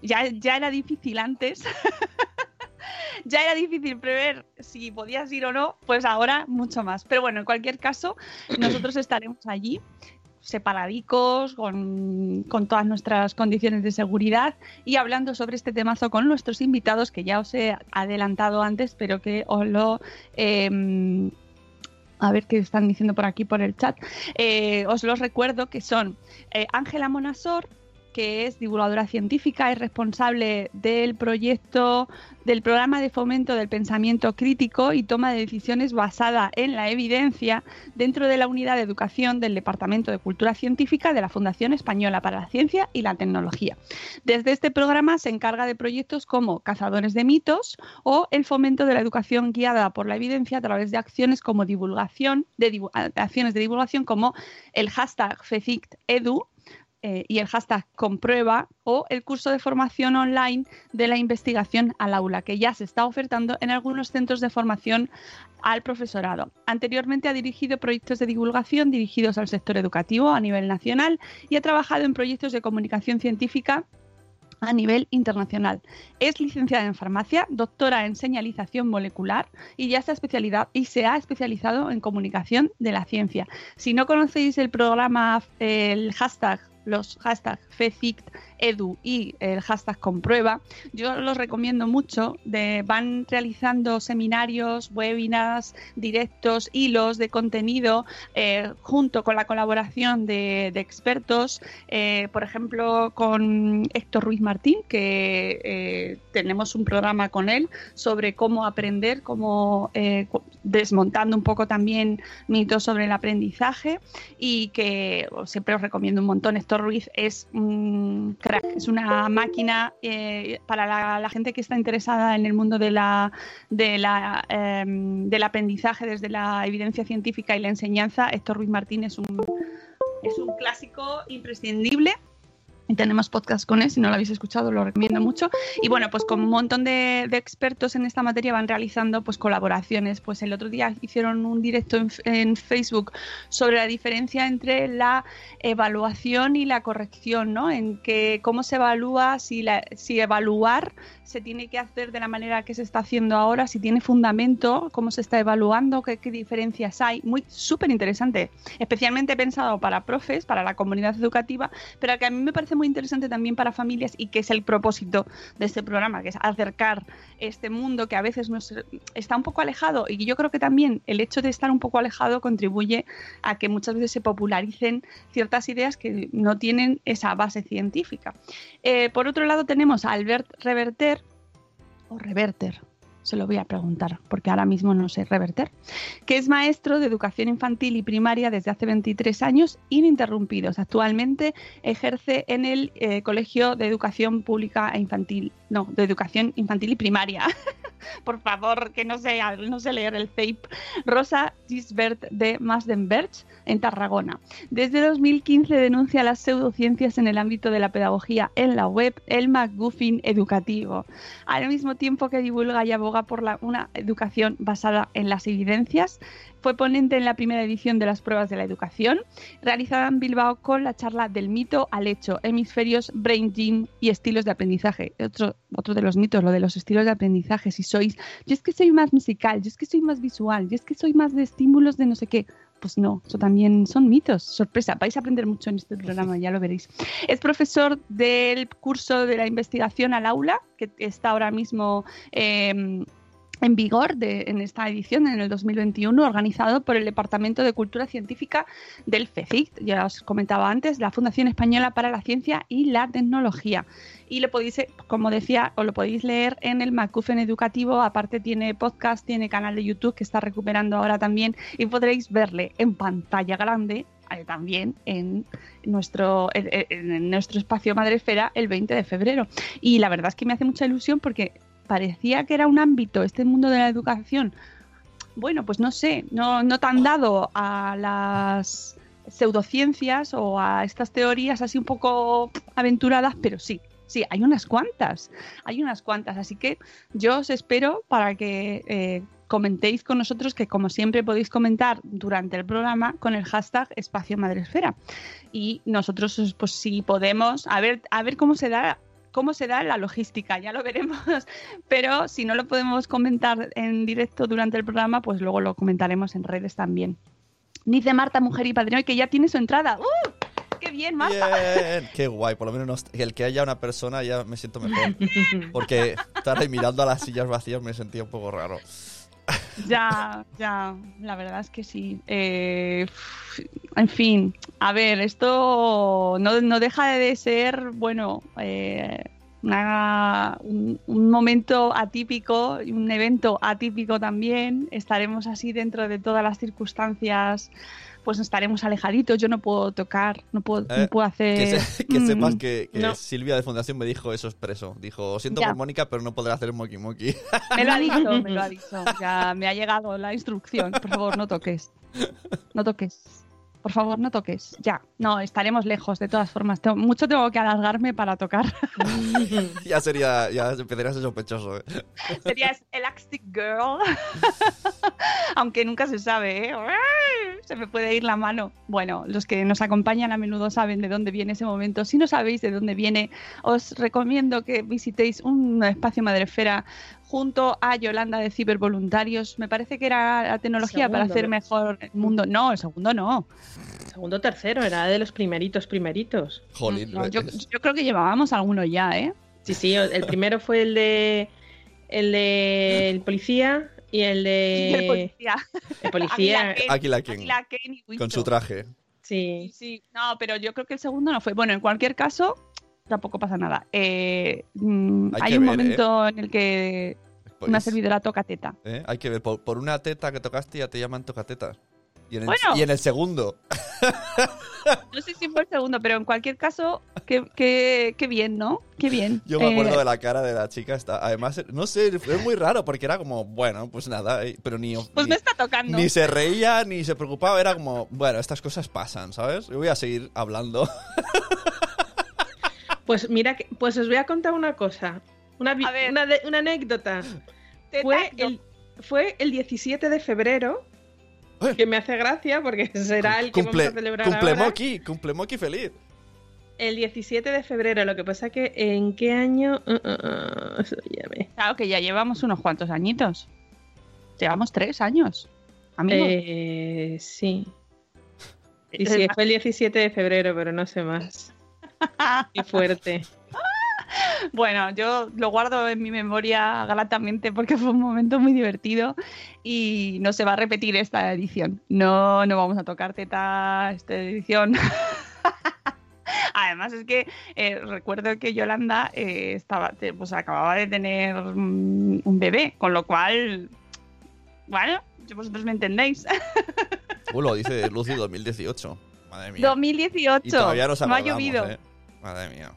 ya, ya era difícil antes. [LAUGHS] ya era difícil prever si podías ir o no, pues ahora mucho más. Pero bueno, en cualquier caso, nosotros estaremos allí separadicos, con, con todas nuestras condiciones de seguridad y hablando sobre este temazo con nuestros invitados que ya os he adelantado antes, pero que os lo... em, a ver qué están diciendo por aquí por el chat. Eh, os los recuerdo que son eh, Ángela Monasor, que es divulgadora científica, es responsable del proyecto del programa de fomento del pensamiento crítico y toma de decisiones basada en la evidencia dentro de la unidad de educación del Departamento de Cultura Científica de la Fundación Española para la Ciencia y la Tecnología. Desde este programa se encarga de proyectos como Cazadores de mitos o el fomento de la educación guiada por la evidencia a través de acciones como divulgación, de acciones de divulgación como el hashtag FECICTEDU eh, y el hashtag comprueba o el curso de formación online de la investigación al aula, que ya se está ofertando en algunos centros de formación al profesorado. Anteriormente ha dirigido proyectos de divulgación dirigidos al sector educativo a nivel nacional y ha trabajado en proyectos de comunicación científica a nivel internacional. Es licenciada en farmacia, doctora en señalización molecular y ya se, especialidad, y se ha especializado en comunicación de la ciencia. Si no conocéis el programa, el hashtag los hashtags FECICT, edu y el hashtag comprueba, yo los recomiendo mucho. De, van realizando seminarios, webinars, directos, hilos de contenido eh, junto con la colaboración de, expertos, eh, por ejemplo, con Héctor Ruiz Martín, que eh, tenemos un programa con él sobre cómo aprender, cómo desmontando un poco también mitos sobre el aprendizaje y que siempre os recomiendo un montón. Héctor Ruiz es un crack, es una máquina eh, para la, gente que está interesada en el mundo de la, de la, em, del aprendizaje desde la evidencia científica y la enseñanza. Héctor Ruiz Martín es un, es un clásico imprescindible. Tenemos podcast con él, si no lo habéis escuchado lo recomiendo mucho. Y bueno, pues con un montón de, expertos en esta materia van realizando pues colaboraciones. Pues el otro día hicieron un directo en, en Facebook sobre la diferencia entre la evaluación y la corrección, ¿no? En que cómo se evalúa, si, la, si evaluar se tiene que hacer de la manera que se está haciendo ahora, si tiene fundamento, cómo se está evaluando, qué, qué diferencias hay. Muy súper interesante, especialmente pensado para profes, para la comunidad educativa, pero que a mí me parece muy interesante también para familias y que es el propósito de este programa, que es acercar este mundo que a veces nos está un poco alejado y yo creo que también el hecho de estar un poco alejado contribuye a que muchas veces se popularicen ciertas ideas que no tienen esa base científica. Eh, por otro lado tenemos a Albert Reverter, o Reverter, se lo voy a preguntar, porque ahora mismo no sé reverter, que es maestro de educación infantil y primaria desde hace 23 años ininterrumpidos. Actualmente ejerce en el eh, Colegio de Educación Pública e Infantil, no, de Educación Infantil y Primaria. [LAUGHS] [LAUGHS] Por favor, que no sé, no sé leer el FAPE. Rosa Gisbert de Masdenberg, en Tarragona. Desde 2015 denuncia las pseudociencias en el ámbito de la pedagogía en la web, el McGuffin educativo, al mismo tiempo que divulga y aboga por la- una educación basada en las evidencias. Fue ponente en la primera edición de las pruebas de la educación, realizada en Bilbao con la charla del mito al hecho, hemisferios, brain gym y estilos de aprendizaje. Otro, otro de los mitos, lo de los estilos de aprendizaje. Si sois, yo es que soy más musical, yo es que soy más visual, yo es que soy más de estímulos de no sé qué. Pues no, eso también son mitos. Sorpresa, vais a aprender mucho en este programa, ya lo veréis. Es profesor del curso de la investigación al aula, que está ahora mismo eh, en vigor de- en esta edición, en el 2021, organizado por el Departamento de Cultura Científica del FECIC, ya os comentaba antes, la Fundación Española para la Ciencia y la Tecnología. Y lo podéis, eh, como decía, os lo podéis leer en el MacGuffin Educativo, aparte tiene podcast, tiene canal de YouTube que está recuperando ahora también y podréis verle en pantalla grande eh, también en nuestro, en nuestro espacio Madresfera el 20 de febrero. Y la verdad es que me hace mucha ilusión porque parecía que era un ámbito, este mundo de la educación, bueno, pues no sé, no, no tan dado a las pseudociencias o a estas teorías así un poco aventuradas, pero sí, sí, hay unas cuantas, hay unas cuantas, así que yo os espero para que eh, comentéis con nosotros, que como siempre podéis comentar durante el programa con el hashtag Espacio Madresfera. Y nosotros, pues si podemos, a ver, a ver cómo se da cómo se da la logística, ya lo veremos. [LAUGHS] Pero si no lo podemos comentar en directo durante el programa, pues luego lo comentaremos en redes también. Dice Marta, mujer y padrino, que ya tiene su entrada. ¡Uh! ¡Qué bien, Marta! Bien, qué guay, por lo menos nos- el que haya una persona ya me siento mejor. [LAUGHS] Porque estar ahí mirando a las sillas vacías me sentía un poco raro. Ya, ya, la verdad es que sí. Eh, en fin, a ver, esto no, no deja de ser, bueno, eh, un, un momento atípico, un evento atípico también. Estaremos así dentro de todas las circunstancias, pues estaremos alejaditos. Yo no puedo tocar, no puedo, no Eh, puedo hacer. Que, se- que Mm, sepas que, que no. Silvia de Fundación me dijo eso expreso. Dijo, siento Ya. por Mónica, pero no podré hacer Moki Moki. [LAUGHS] Me lo ha dicho, me lo ha [LAUGHS] dicho. Ya me ha llegado la instrucción. Por favor, no toques. No toques. Por favor, no toques. Ya. No, estaremos lejos de todas formas. Tengo- mucho tengo que alargarme para tocar. [LAUGHS] ya sería, ya empezaría a ser sospechoso. ¿eh? Serías Elastic Girl. [LAUGHS] Aunque nunca se sabe, ¿eh? se me puede ir la mano. Bueno, los que nos acompañan a menudo saben de dónde viene ese momento. Si no sabéis de dónde viene, os recomiendo que visitéis un espacio Madrefera junto a Yolanda de Cibervoluntarios. Me parece que era la tecnología para hacer ¿no? mejor el mundo. No, el segundo no. Segundo, tercero, era de los primeritos, primeritos. Jolín, No, yo, yo creo que llevábamos algunos ya, ¿eh? Sí, sí, el primero fue el de el de el policía y el de [LAUGHS] el policía. el policía. King y Con su traje. Sí. Sí, no, pero yo creo que el segundo no fue. Bueno, en cualquier caso, tampoco pasa nada. Eh, mm, Hay un ver, momento en el que una Pues, servidora toca teta. ¿eh? Hay que ver, por, por una teta que tocaste ya te llaman tocatetas. Y en el, Bueno. y en el segundo. [LAUGHS] No sé si fue el segundo, pero en cualquier caso, qué, qué, qué bien, ¿no? Qué bien. Yo me acuerdo Eh, de la cara de la chica. Esta. Además, no sé, fue muy raro porque era como, bueno, pues nada, eh, pero ni, Pues ni, me está tocando. ni se reía ni se preocupaba. Era como, bueno, estas cosas pasan, ¿sabes? Yo voy a seguir hablando. [LAUGHS] Pues mira, que- pues os voy a contar una cosa, una, una, de- una anécdota. Fue el, fue el 17 de febrero, Eh. que me hace gracia porque [LAUGHS] será el que Cumple, vamos a celebrar cumple ahora. Moki, cumple Moki feliz. El 17 de febrero, lo que pasa que ¿en qué año? Uh, uh, uh, Claro que ya llevamos unos cuantos añitos. Llevamos tres años. Amigos. Eh, sí. [LAUGHS] Y sí, fue el 17 de febrero, pero no sé más. [LAUGHS] Qué fuerte. [LAUGHS] Bueno, yo lo guardo en mi memoria gratamente porque fue un momento muy divertido y no se va a repetir esta edición. No, no vamos a tocar teta esta edición. [LAUGHS] Además es que eh, recuerdo que Yolanda eh, estaba, pues acababa de tener mm, un bebé, con lo cual, bueno, vosotros me entendéis. Uh, lo dice Lucy 2018. Madre mía. 2018, Y todavía nos no ha llovido. ¿eh? Madre mía.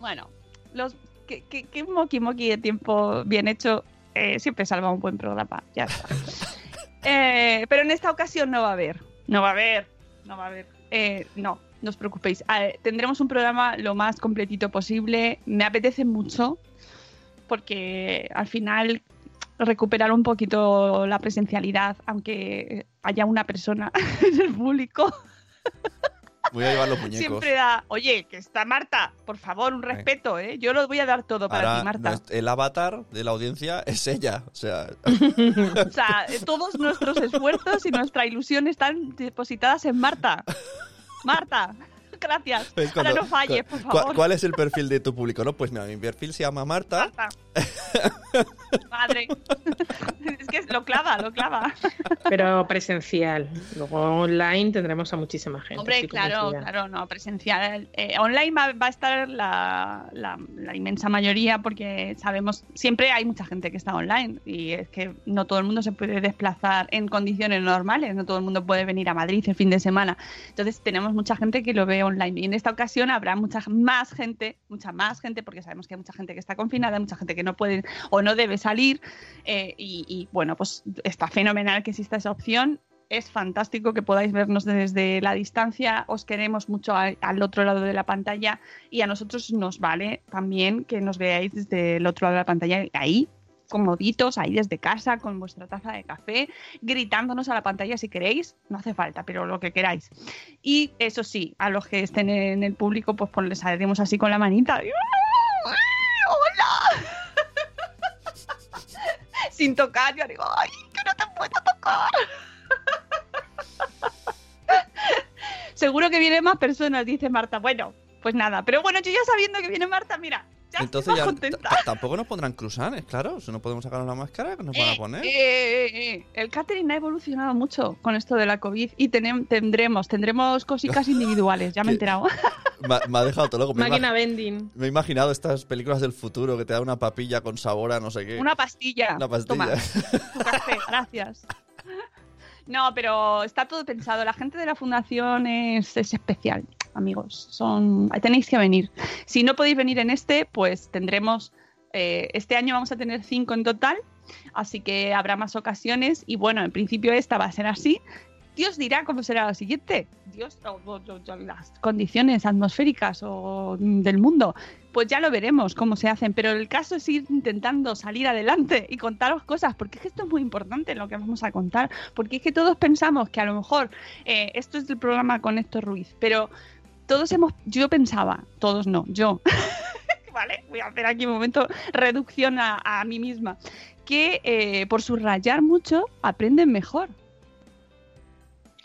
Bueno, los que, que, que moqui moqui de tiempo bien hecho eh, siempre salva un buen programa. Ya está. [LAUGHS] Eh, pero en esta ocasión no va a haber. No va a haber. No va a haber. Eh, no, no os preocupéis. Tendremos un programa lo más completito posible. Me apetece mucho porque al final recuperar un poquito la presencialidad, aunque haya una persona [LAUGHS] en el público. Voy a llevar los muñecos. Siempre da, oye, que está Marta, por favor, un respeto, ¿eh? Yo lo voy a dar todo para Ahora, ti, Marta. el avatar de la audiencia es ella. O sea, [LAUGHS] O sea, todos nuestros esfuerzos y nuestra ilusión están depositadas en Marta. Marta, gracias. es Ahora cuando- no falles, por favor. ¿Cuál es el perfil de tu público? No, pues mira, mi perfil se llama Marta. Marta. Madre. Es que lo clava, lo clava. Pero presencial. Luego online tendremos a muchísima gente. Hombre, claro, claro, no, presencial. Eh, online va, va a estar la, la- la inmensa mayoría porque sabemos, siempre hay mucha gente que está online y es que no todo el mundo se puede desplazar en condiciones normales, no todo el mundo puede venir a Madrid el fin de semana. Entonces tenemos mucha gente que lo ve online. Y en esta ocasión habrá mucha más gente, mucha más gente, porque sabemos que hay mucha gente que está confinada, mucha gente que no puede o no debe salir. Eh, y, bueno, pues está fenomenal que exista esa opción. Es fantástico que podáis vernos desde la distancia, os queremos mucho al otro lado de la pantalla y a nosotros nos vale también que nos veáis desde el otro lado de la pantalla, ahí, comoditos, ahí desde casa, con vuestra taza de café, gritándonos a la pantalla si queréis, no hace falta, pero lo que queráis. Y eso sí, a los que estén en el público, pues, pues les haremos así con la manita. y, ¡Hola! [LAUGHS] Sin tocar, yo digo, ¡ay, que no te puedo tocar! [LAUGHS] Seguro que vienen más personas, dice Marta. Bueno, pues nada. Pero bueno, yo ya sabiendo que viene Marta, mira, ya Entonces ya tampoco nos pondrán cruzanes, claro. Si no podemos sacarnos la máscara, ¿qué nos van a poner? Eh, eh, eh. El catering ha evolucionado mucho con esto de la COVID y tendremos, tendremos cositas [LAUGHS] individuales, ya me he enterado. [LAUGHS] Me, ha- me ha dejado todo loco. Me, he Máquina vending. me he imaginado estas películas del futuro que te da una papilla con sabor a no sé qué. Una pastilla. Una pastilla. Toma, tu café, [LAUGHS] gracias. No, pero está todo pensado. La gente de la fundación es, es especial, amigos. Son, tenéis que venir. Si no podéis venir en este, pues tendremos. eh, este año vamos a tener cinco en total, así que habrá más ocasiones. Y bueno, en principio esta va a ser así. Dios dirá cómo será lo siguiente. Dios, o- las condiciones atmosféricas o mm, del mundo, pues ya lo veremos cómo se hacen. Pero el caso es ir intentando salir adelante y contaros cosas, porque es que esto es muy importante lo que vamos a contar, porque es que todos pensamos que a lo mejor eh, esto es del programa con Héctor Ruiz, pero todos hemos, yo pensaba, todos no, yo, [LAUGHS] ¿vale? Voy a hacer aquí un momento reducción a, a mí misma, que eh, por subrayar mucho aprenden mejor.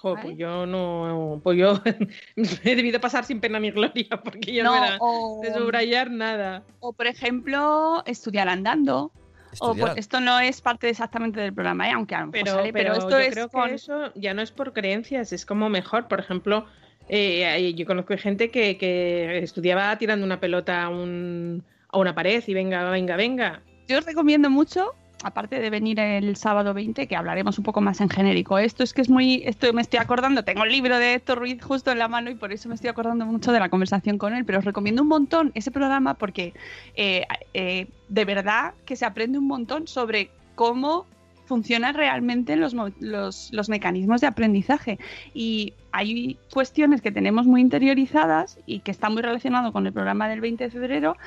Jo, pues yo no. Pues yo [LAUGHS] he debido pasar sin pena ni gloria, porque yo no, No, era o- de subrayar nada. O por ejemplo, estudiar andando. O por- esto no es parte exactamente del programa, ¿eh? aunque a lo mejor Pero, sale, pero, pero esto yo es creo con- que eso ya no es por creencias, es como mejor. Por ejemplo, eh, hay- yo conozco gente que, que estudiaba tirando una pelota a, un- a una pared y venga, venga, venga. Yo os recomiendo mucho, aparte de venir el sábado 20, que hablaremos un poco más en genérico. Esto es que es muy. Esto me estoy acordando, tengo el libro de Héctor Ruiz justo en la mano y por eso me estoy acordando mucho de la conversación con él. Pero os recomiendo un montón ese programa porque eh, eh, de verdad que se aprende un montón sobre cómo funcionan realmente los, los, los mecanismos de aprendizaje. Y hay cuestiones que tenemos muy interiorizadas y que están muy relacionadas con el programa del 20 de febrero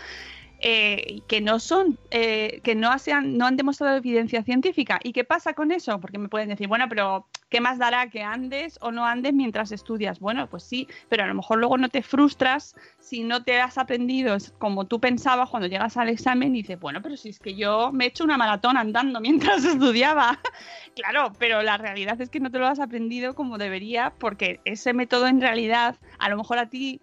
eh, que no son, eh, que no, no han demostrado evidencia científica. ¿Y qué pasa con eso? Porque me pueden decir, bueno, pero ¿qué más dará que andes o no andes mientras estudias? Bueno, pues sí, pero a lo mejor luego no te frustras si no te has aprendido como tú pensabas cuando llegas al examen y dices, bueno, pero si es que yo me he hecho una maratón andando mientras [LAUGHS] estudiaba. [LAUGHS] claro, pero la realidad es que no te lo has aprendido como debería porque ese método en realidad a lo mejor a ti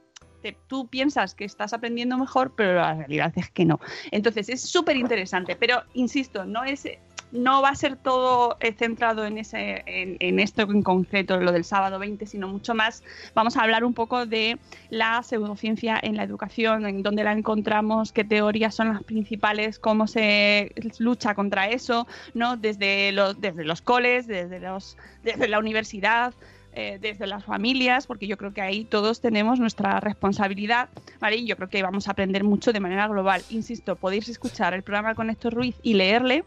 tú piensas que estás aprendiendo mejor, pero la realidad es que no. Entonces es súper interesante, pero insisto, no es no va a ser todo eh, centrado en ese en, en esto en concreto, lo del sábado 20, sino mucho más. Vamos a hablar un poco de la pseudociencia en la educación, en dónde la encontramos, qué teorías son las principales, cómo se lucha contra eso, ¿no? Desde los, desde los coles, desde los, desde la universidad, eh, desde las familias, porque yo creo que ahí todos tenemos nuestra responsabilidad, ¿vale? Y yo creo que vamos a aprender mucho de manera global. Insisto, podéis escuchar el programa con Héctor Ruiz y leerle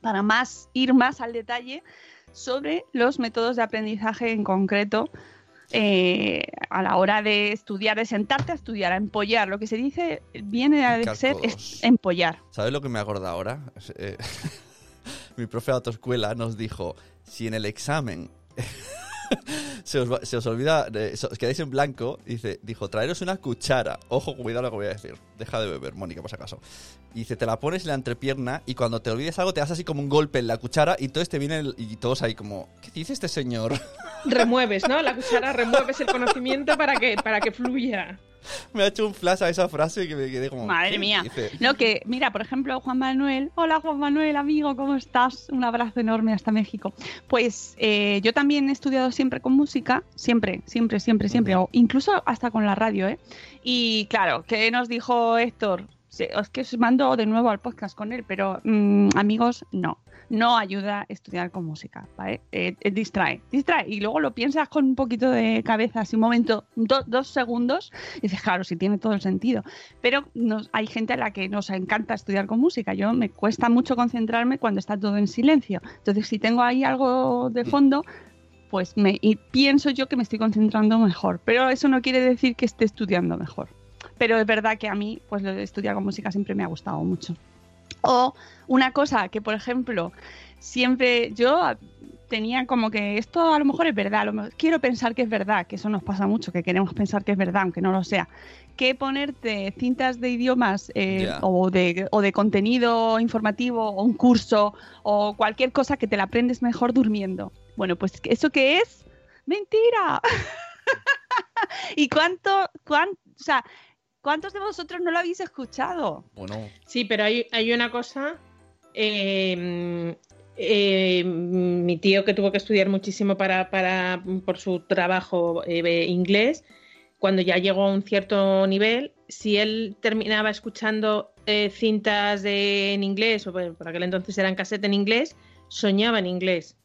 para más ir más al detalle sobre los métodos de aprendizaje en concreto eh, a la hora de estudiar, de sentarte a estudiar, a empollar. Lo que se dice viene a ser es empollar. ¿Sabes lo que me acuerdo ahora? Eh, [LAUGHS] mi profe de autoescuela nos dijo, si en el examen [LAUGHS] se, os, se os olvida, so- os quedáis en blanco, dice, dijo, traeros una cuchara. Ojo, cuidado lo que voy a decir. Deja de beber, Mónica, por si acaso. Y dice, te la pones en la entrepierna y cuando te olvides algo te das así como un golpe en la cuchara y entonces te viene el- y todos ahí como, ¿qué dice este señor? Remueves, ¿no? La cuchara remueves el conocimiento para que, para que fluya. [LAUGHS] me ha hecho un flash a esa frase que me quedé como... Madre ¿qué mía. dice? No, que, mira, por ejemplo, Juan Manuel. Hola, Juan Manuel, amigo, ¿cómo estás? Un abrazo enorme hasta México. Pues eh, yo también he estudiado siempre con música, siempre, siempre, siempre, siempre, o incluso hasta con la radio, ¿eh? Y claro, ¿qué nos dijo Héctor? Sí, Es que os mando de nuevo al podcast con él, pero mm, amigos, no. No ayuda a estudiar con música, ¿vale? Eh, eh, distrae, distrae. Y luego lo piensas con un poquito de cabeza, así un momento, do- dos segundos, y dices, claro, sí tiene todo el sentido. Pero nos, hay gente a la que nos encanta estudiar con música. Yo me cuesta mucho concentrarme cuando está todo en silencio. Entonces, si tengo ahí algo de fondo, pues me y pienso yo que me estoy concentrando mejor. Pero eso no quiere decir que esté estudiando mejor. Pero es verdad que a mí, pues estudiar con música siempre me ha gustado mucho. O una cosa que, por ejemplo, siempre yo tenía como que esto a lo mejor es verdad, mejor- quiero pensar que es verdad, que eso nos pasa mucho, que queremos pensar que es verdad, aunque no lo sea, que ponerte cintas de idiomas eh, o, de, o de contenido informativo o un curso o cualquier cosa que te la aprendes mejor durmiendo. Bueno, pues ¿eso qué es? Mentira. [LAUGHS] ¿Y cuánto, cuán- o sea, cuántos de vosotros no lo habéis escuchado? Bueno, Sí, pero hay, hay una cosa. eh, eh, mi tío que tuvo que estudiar muchísimo para, para por su trabajo eh, inglés, cuando ya llegó a un cierto nivel, si él terminaba escuchando eh, cintas de, en inglés, o por aquel entonces eran cassette en inglés, soñaba en inglés.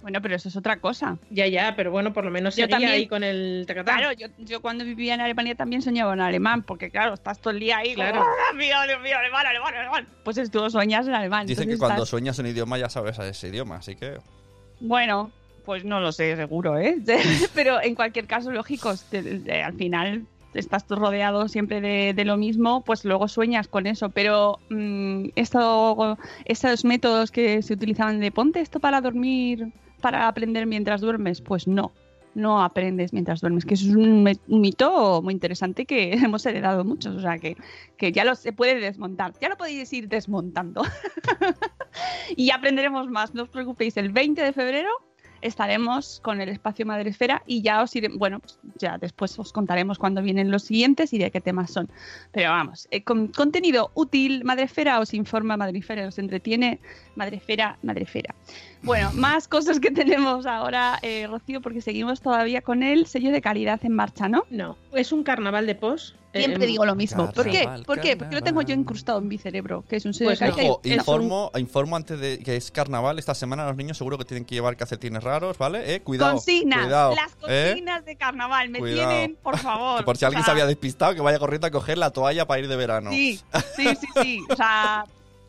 Bueno, pero eso es otra cosa. Ya, ya, pero bueno, por lo menos Yo también- ahí con el tacatá. Claro, yo, yo cuando vivía en Alemania también soñaba en alemán, porque claro, estás todo el día ahí. Claro. "Ah, Dios mío, Dios mío, alemán, alemán, alemán. Pues es, tú sueñas en alemán. dicen que cuando sueñas un idioma ya sabes ese idioma, así que... Bueno, Pues no lo sé, seguro, ¿eh? [LAUGHS] Pero en cualquier caso, lógico, te- te- al final estás tú rodeado siempre de, de lo mismo, pues luego sueñas con eso. Pero mm, esto, estos métodos que se utilizaban de ponte esto para dormir, para aprender mientras duermes, pues no. No aprendes mientras duermes, que es un, mito muy interesante que [LAUGHS] hemos heredado muchos, o sea que, que ya lo se puede desmontar, ya lo podéis ir desmontando [LAUGHS] y aprenderemos más, no os preocupéis, el 20 de febrero estaremos con el espacio Madresfera y ya os iré, bueno, pues ya después os contaremos cuándo vienen los siguientes y de qué temas son. Pero vamos, eh, con contenido útil, Madresfera os informa, Madresfera os entretiene, Madresfera, Madresfera. Bueno, [LAUGHS] más cosas que tenemos ahora, eh, Rocío, porque seguimos todavía con el sello de calidad en marcha, ¿no? No, es un carnaval de pos. Siempre digo lo mismo. ¿Por qué? Carnaval, ¿Por qué? Porque lo tengo yo incrustado en mi cerebro, que es un sello Pues de. Ojo, informo, informo antes de que es carnaval esta semana los niños seguro que tienen que llevar calcetines raros, ¿vale? Eh, cuidado. Consignas, cuidado, las ¿eh? consignas de carnaval, me Cuidado. tienen, por [LAUGHS] favor. Por si alguien O se había despistado, que vaya corriendo a coger la toalla para ir de verano. Sí, sí, sí, sí. O sea,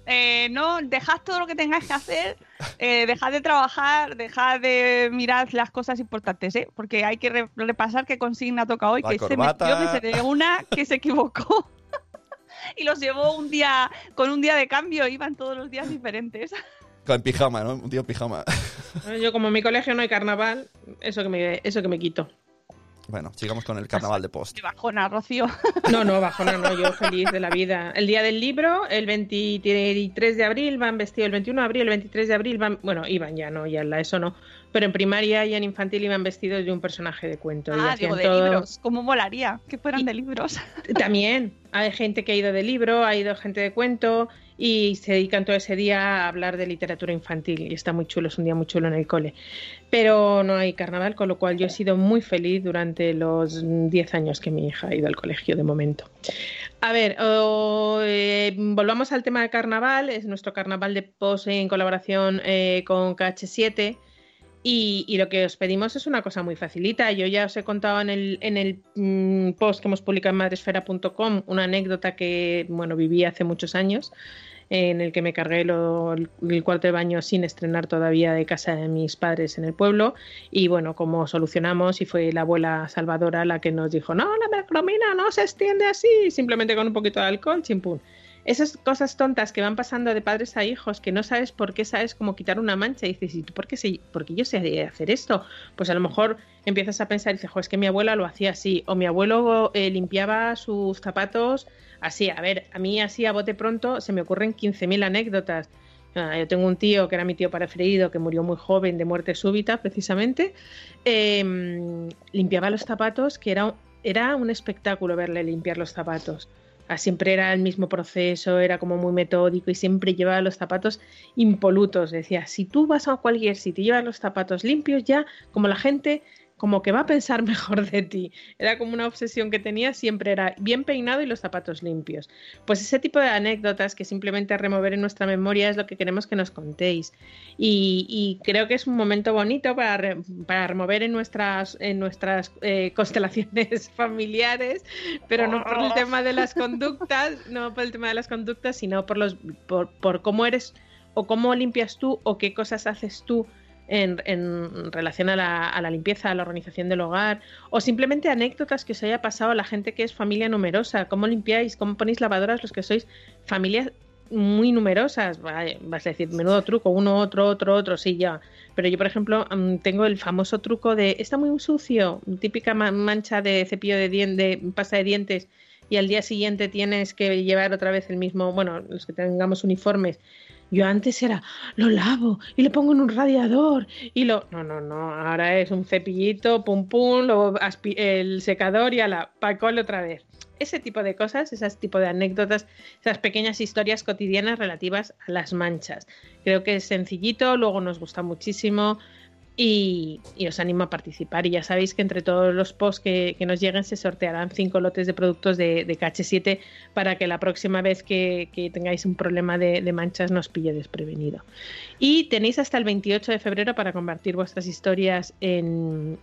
eh, no, dejad todo lo que tengáis que hacer, [LAUGHS] eh, dejad de trabajar, dejad de mirar las cosas importantes, ¿eh? Porque hay que re- repasar qué consigna toca hoy, La que se corbata. me, yo me sé de una que se equivocó. [LAUGHS] Y los llevó un día, con un día de cambio, iban todos los días diferentes. [LAUGHS] En pijama, ¿no? Un tío en pijama. Yo como en mi colegio no hay carnaval, eso que me, eso que me quito. Bueno, sigamos con el carnaval de post. Qué bajona, Rocío. [LAUGHS] No, no, bajona, no, yo feliz de la vida. El día del libro, el 23 de abril van vestidos, el 21 de abril, el 23 de abril van, bueno, iban ya, no, ya en la eso no, pero en primaria y en infantil iban vestidos de un personaje de cuento. y Ah, digo, de todo- libros. ¿Cómo molaría que fueran de libros? También hay gente que ha ido de libro, ha ido gente de cuento y se dedican todo ese día a hablar de literatura infantil y está muy chulo, es un día muy chulo en el cole. Pero no hay carnaval, con lo cual yo he sido muy feliz durante los 10 años que mi hija ha ido al colegio de momento. A ver, eh, volvamos al tema de carnaval, es nuestro carnaval de pos en colaboración eh, con KH7. Y, lo que os pedimos es una cosa muy facilita. Yo ya os he contado en el, en el mm, post que hemos publicado en madresfera.com una anécdota que bueno viví hace muchos años, en el que me cargué el cuarto de baño sin estrenar todavía de casa de mis padres en el pueblo. Y bueno, cómo solucionamos y fue la abuela Salvadora la que nos dijo, no, la mercromina no se extiende así, simplemente con un poquito de alcohol, chimpún. Esas cosas tontas que van pasando de padres a hijos, que no sabes por qué sabes cómo quitar una mancha y dices, ¿y tú por qué, sé, por qué yo sé hacer esto? Pues a lo mejor empiezas a pensar dices, "Jo, es que mi abuela lo hacía así, o mi abuelo eh, limpiaba sus zapatos así. A ver, a mí así a bote pronto se me ocurren 15.000 anécdotas. Ah, Yo tengo un tío que era mi tío preferido, que murió muy joven de muerte súbita, precisamente. Eh, limpiaba los zapatos, que era, era un espectáculo verle limpiar los zapatos. Ah, Siempre era el mismo proceso, era como muy metódico y siempre llevaba los zapatos impolutos. Decía, si tú vas a cualquier sitio y llevas los zapatos limpios, ya como la gente como que va a pensar [LAUGHS] mejor de ti. Era como una obsesión que tenía, siempre era bien peinado y los zapatos limpios. Pues ese tipo de anécdotas que simplemente remover en nuestra memoria es lo que queremos que nos contéis. Y, y creo que es un momento bonito para, re- para remover en nuestras, en nuestras eh, [LAUGHS] constelaciones [LAUGHS] familiares, pero no por el tema de las conductas, no por el tema de las conductas, sino por, los, por, por cómo eres o cómo limpias tú o qué cosas haces tú en, relación a la, limpieza, a la organización del hogar, o simplemente anécdotas que os haya pasado a la gente que es familia numerosa, cómo limpiáis, cómo ponéis lavadoras los que sois familias muy numerosas, vas a decir, menudo truco, uno, otro, otro, otro, sí, ya. Pero yo, por ejemplo, mm, tengo el famoso truco de, está muy sucio, típica ma- mancha de cepillo de, dien- de pasta de dientes, y al día siguiente tienes que llevar otra vez el mismo, bueno, los que tengamos uniformes. Yo antes era, lo lavo y lo pongo en un radiador y lo... No, no, no, ahora es un cepillito, pum, pum, aspi- el secador y a la pacole otra vez. Ese tipo de cosas, ese tipo de anécdotas, esas pequeñas historias cotidianas relativas a las manchas. Creo que es sencillito, luego nos gusta muchísimo y, os animo a participar. Y ya sabéis que entre todos los posts que, nos lleguen se sortearán cinco lotes de productos de, de KH7 para que la próxima vez que, tengáis un problema de, manchas nos pille desprevenido. Y tenéis hasta el 28 de febrero para convertir vuestras historias en,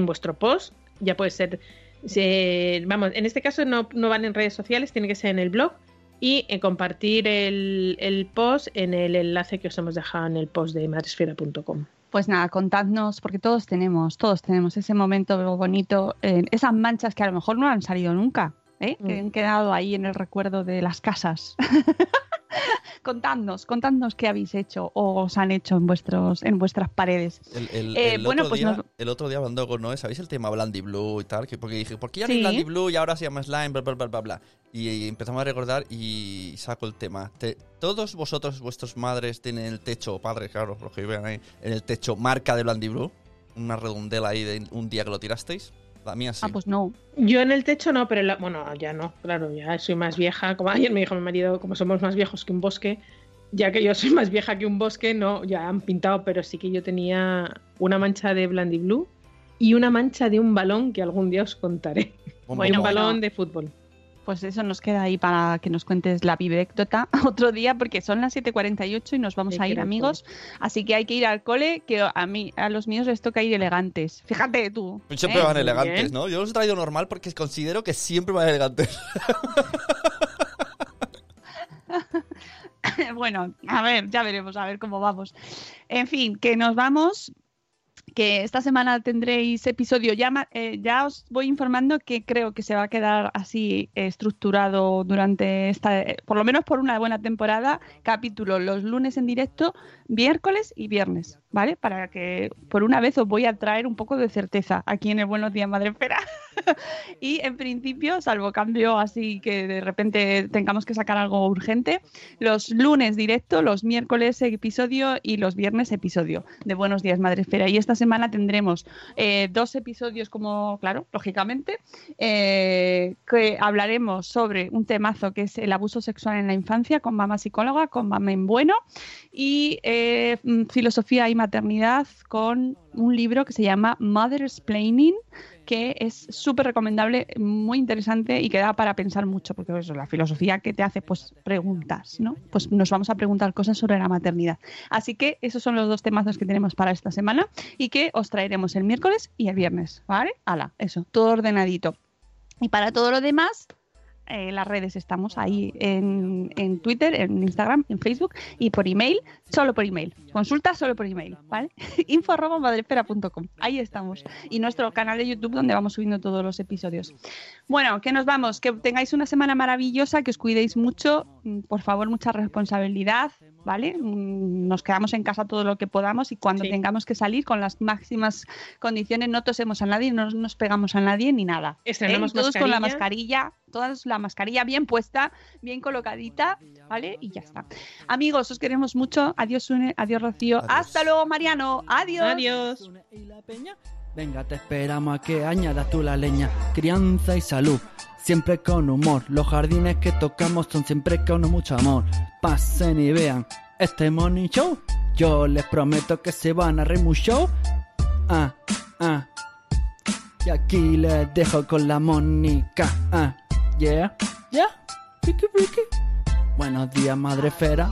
vuestro post. Ya puede ser, se- vamos, en este caso no, van en redes sociales, tiene que ser en el blog y en compartir el, el post en el enlace que os hemos dejado en el post de madresfera.com. Pues nada, contadnos, porque todos tenemos, todos tenemos ese momento bonito, eh, esas manchas que a lo mejor no han salido nunca, ¿eh? que han quedado ahí en el recuerdo de las casas. [LAUGHS] contadnos, contadnos qué habéis hecho o os han hecho en vuestros en vuestras paredes. El, el- Eh, el bueno, otro pues día, nos- el otro día hablando con Noé, ¿sabéis el tema Blandy Blue y tal? Que porque dije, ¿por qué ya no Sí. Blandy Blue y ahora se llama Slime, bla, bla, bla, bla, bla? Y, y empezamos a recordar y saco el tema. Te- ¿Todos vosotros, vuestras madres, tienen el techo, padres, claro, los que viven ahí, en el techo marca de Blandy Blue? Una redondela ahí de un día que lo tirasteis. La mía sí. Ah, pues no. Yo en el techo no, pero en la- bueno, ya no, claro, ya soy más vieja. Como ayer me dijo mi marido, como somos más viejos que un bosque, ya que yo [LAUGHS] soy más vieja que un bosque, no, ya han pintado, pero sí que yo tenía una mancha de Blandy Blue y una mancha de un balón que algún día os contaré. Bueno, un balón de fútbol. Pues eso nos queda ahí para que nos cuentes la vivécdota [LAUGHS] otro día, porque son las 7.48 y nos vamos a ir, amigos. Así que hay que ir al cole, que a mí, a los míos les toca ir elegantes. Fíjate tú. Siempre ¿eh? van elegantes. ¿no? Yo los he traído normal porque considero que siempre van elegantes. [LAUGHS] bueno, a ver, ya veremos, a ver cómo vamos. En fin, que nos vamos. Que esta semana tendréis episodio. Ya, eh, ya os voy informando que creo que se va a quedar así estructurado durante esta, eh, por lo menos por una buena temporada. Capítulo los lunes en directo, miércoles y viernes, ¿vale? Para que por una vez os voy a traer un poco de certeza aquí en el Buenos Días Madre [LAUGHS] y en principio, salvo cambio así que de repente tengamos que sacar algo urgente, los lunes directo, los miércoles episodio y los viernes episodio de Buenos Días Madre. Y esta semana tendremos eh, dos episodios como, claro, lógicamente, eh, que hablaremos sobre un temazo que es el abuso sexual en la infancia con mamá psicóloga, con mamá en bueno y eh, mm, filosofía y maternidad con un libro que se llama Mother's Planning que es súper recomendable, muy interesante y que da para pensar mucho, porque eso, la filosofía que te hace pues preguntas, ¿no? Pues nos vamos a preguntar cosas sobre la maternidad. Así que esos son los dos temazos que tenemos para esta semana y que os traeremos el miércoles y el viernes, ¿vale? Hala, eso, todo ordenadito. Y para todo lo demás, eh, las redes estamos ahí en, en Twitter, en Instagram, en Facebook y por email, solo por email. Consulta solo por email, ¿vale? [LAUGHS] Info arroba madrefera.com. Ahí estamos. Y nuestro canal de YouTube donde vamos subiendo todos los episodios. Bueno, que nos vamos, que tengáis una semana maravillosa, que os cuidéis mucho, mm, por favor, mucha responsabilidad, ¿vale? Mm, Nos quedamos en casa todo lo que podamos y cuando Sí. tengamos que salir con las máximas condiciones no tosemos a nadie, no nos pegamos a nadie ni nada. ¿eh? Todos con la mascarilla, todas la mascarilla bien puesta, bien colocadita, ¿vale? Y ya está. Amigos, os queremos mucho. Adiós, Sune, adiós, Rocío. Adiós. Hasta luego, Mariano. Adiós. Adiós. Venga, te esperamos a que añadas tú la leña. Crianza y salud, siempre con humor. Los jardines que tocamos son siempre con mucho amor. Pasen y vean este morning show. Yo les prometo que se van a reír mucho. Ah, ah. Y aquí les dejo con la Mónica. Ah, yeah, yeah. Ricky, Ricky. Buenos días, madre fera.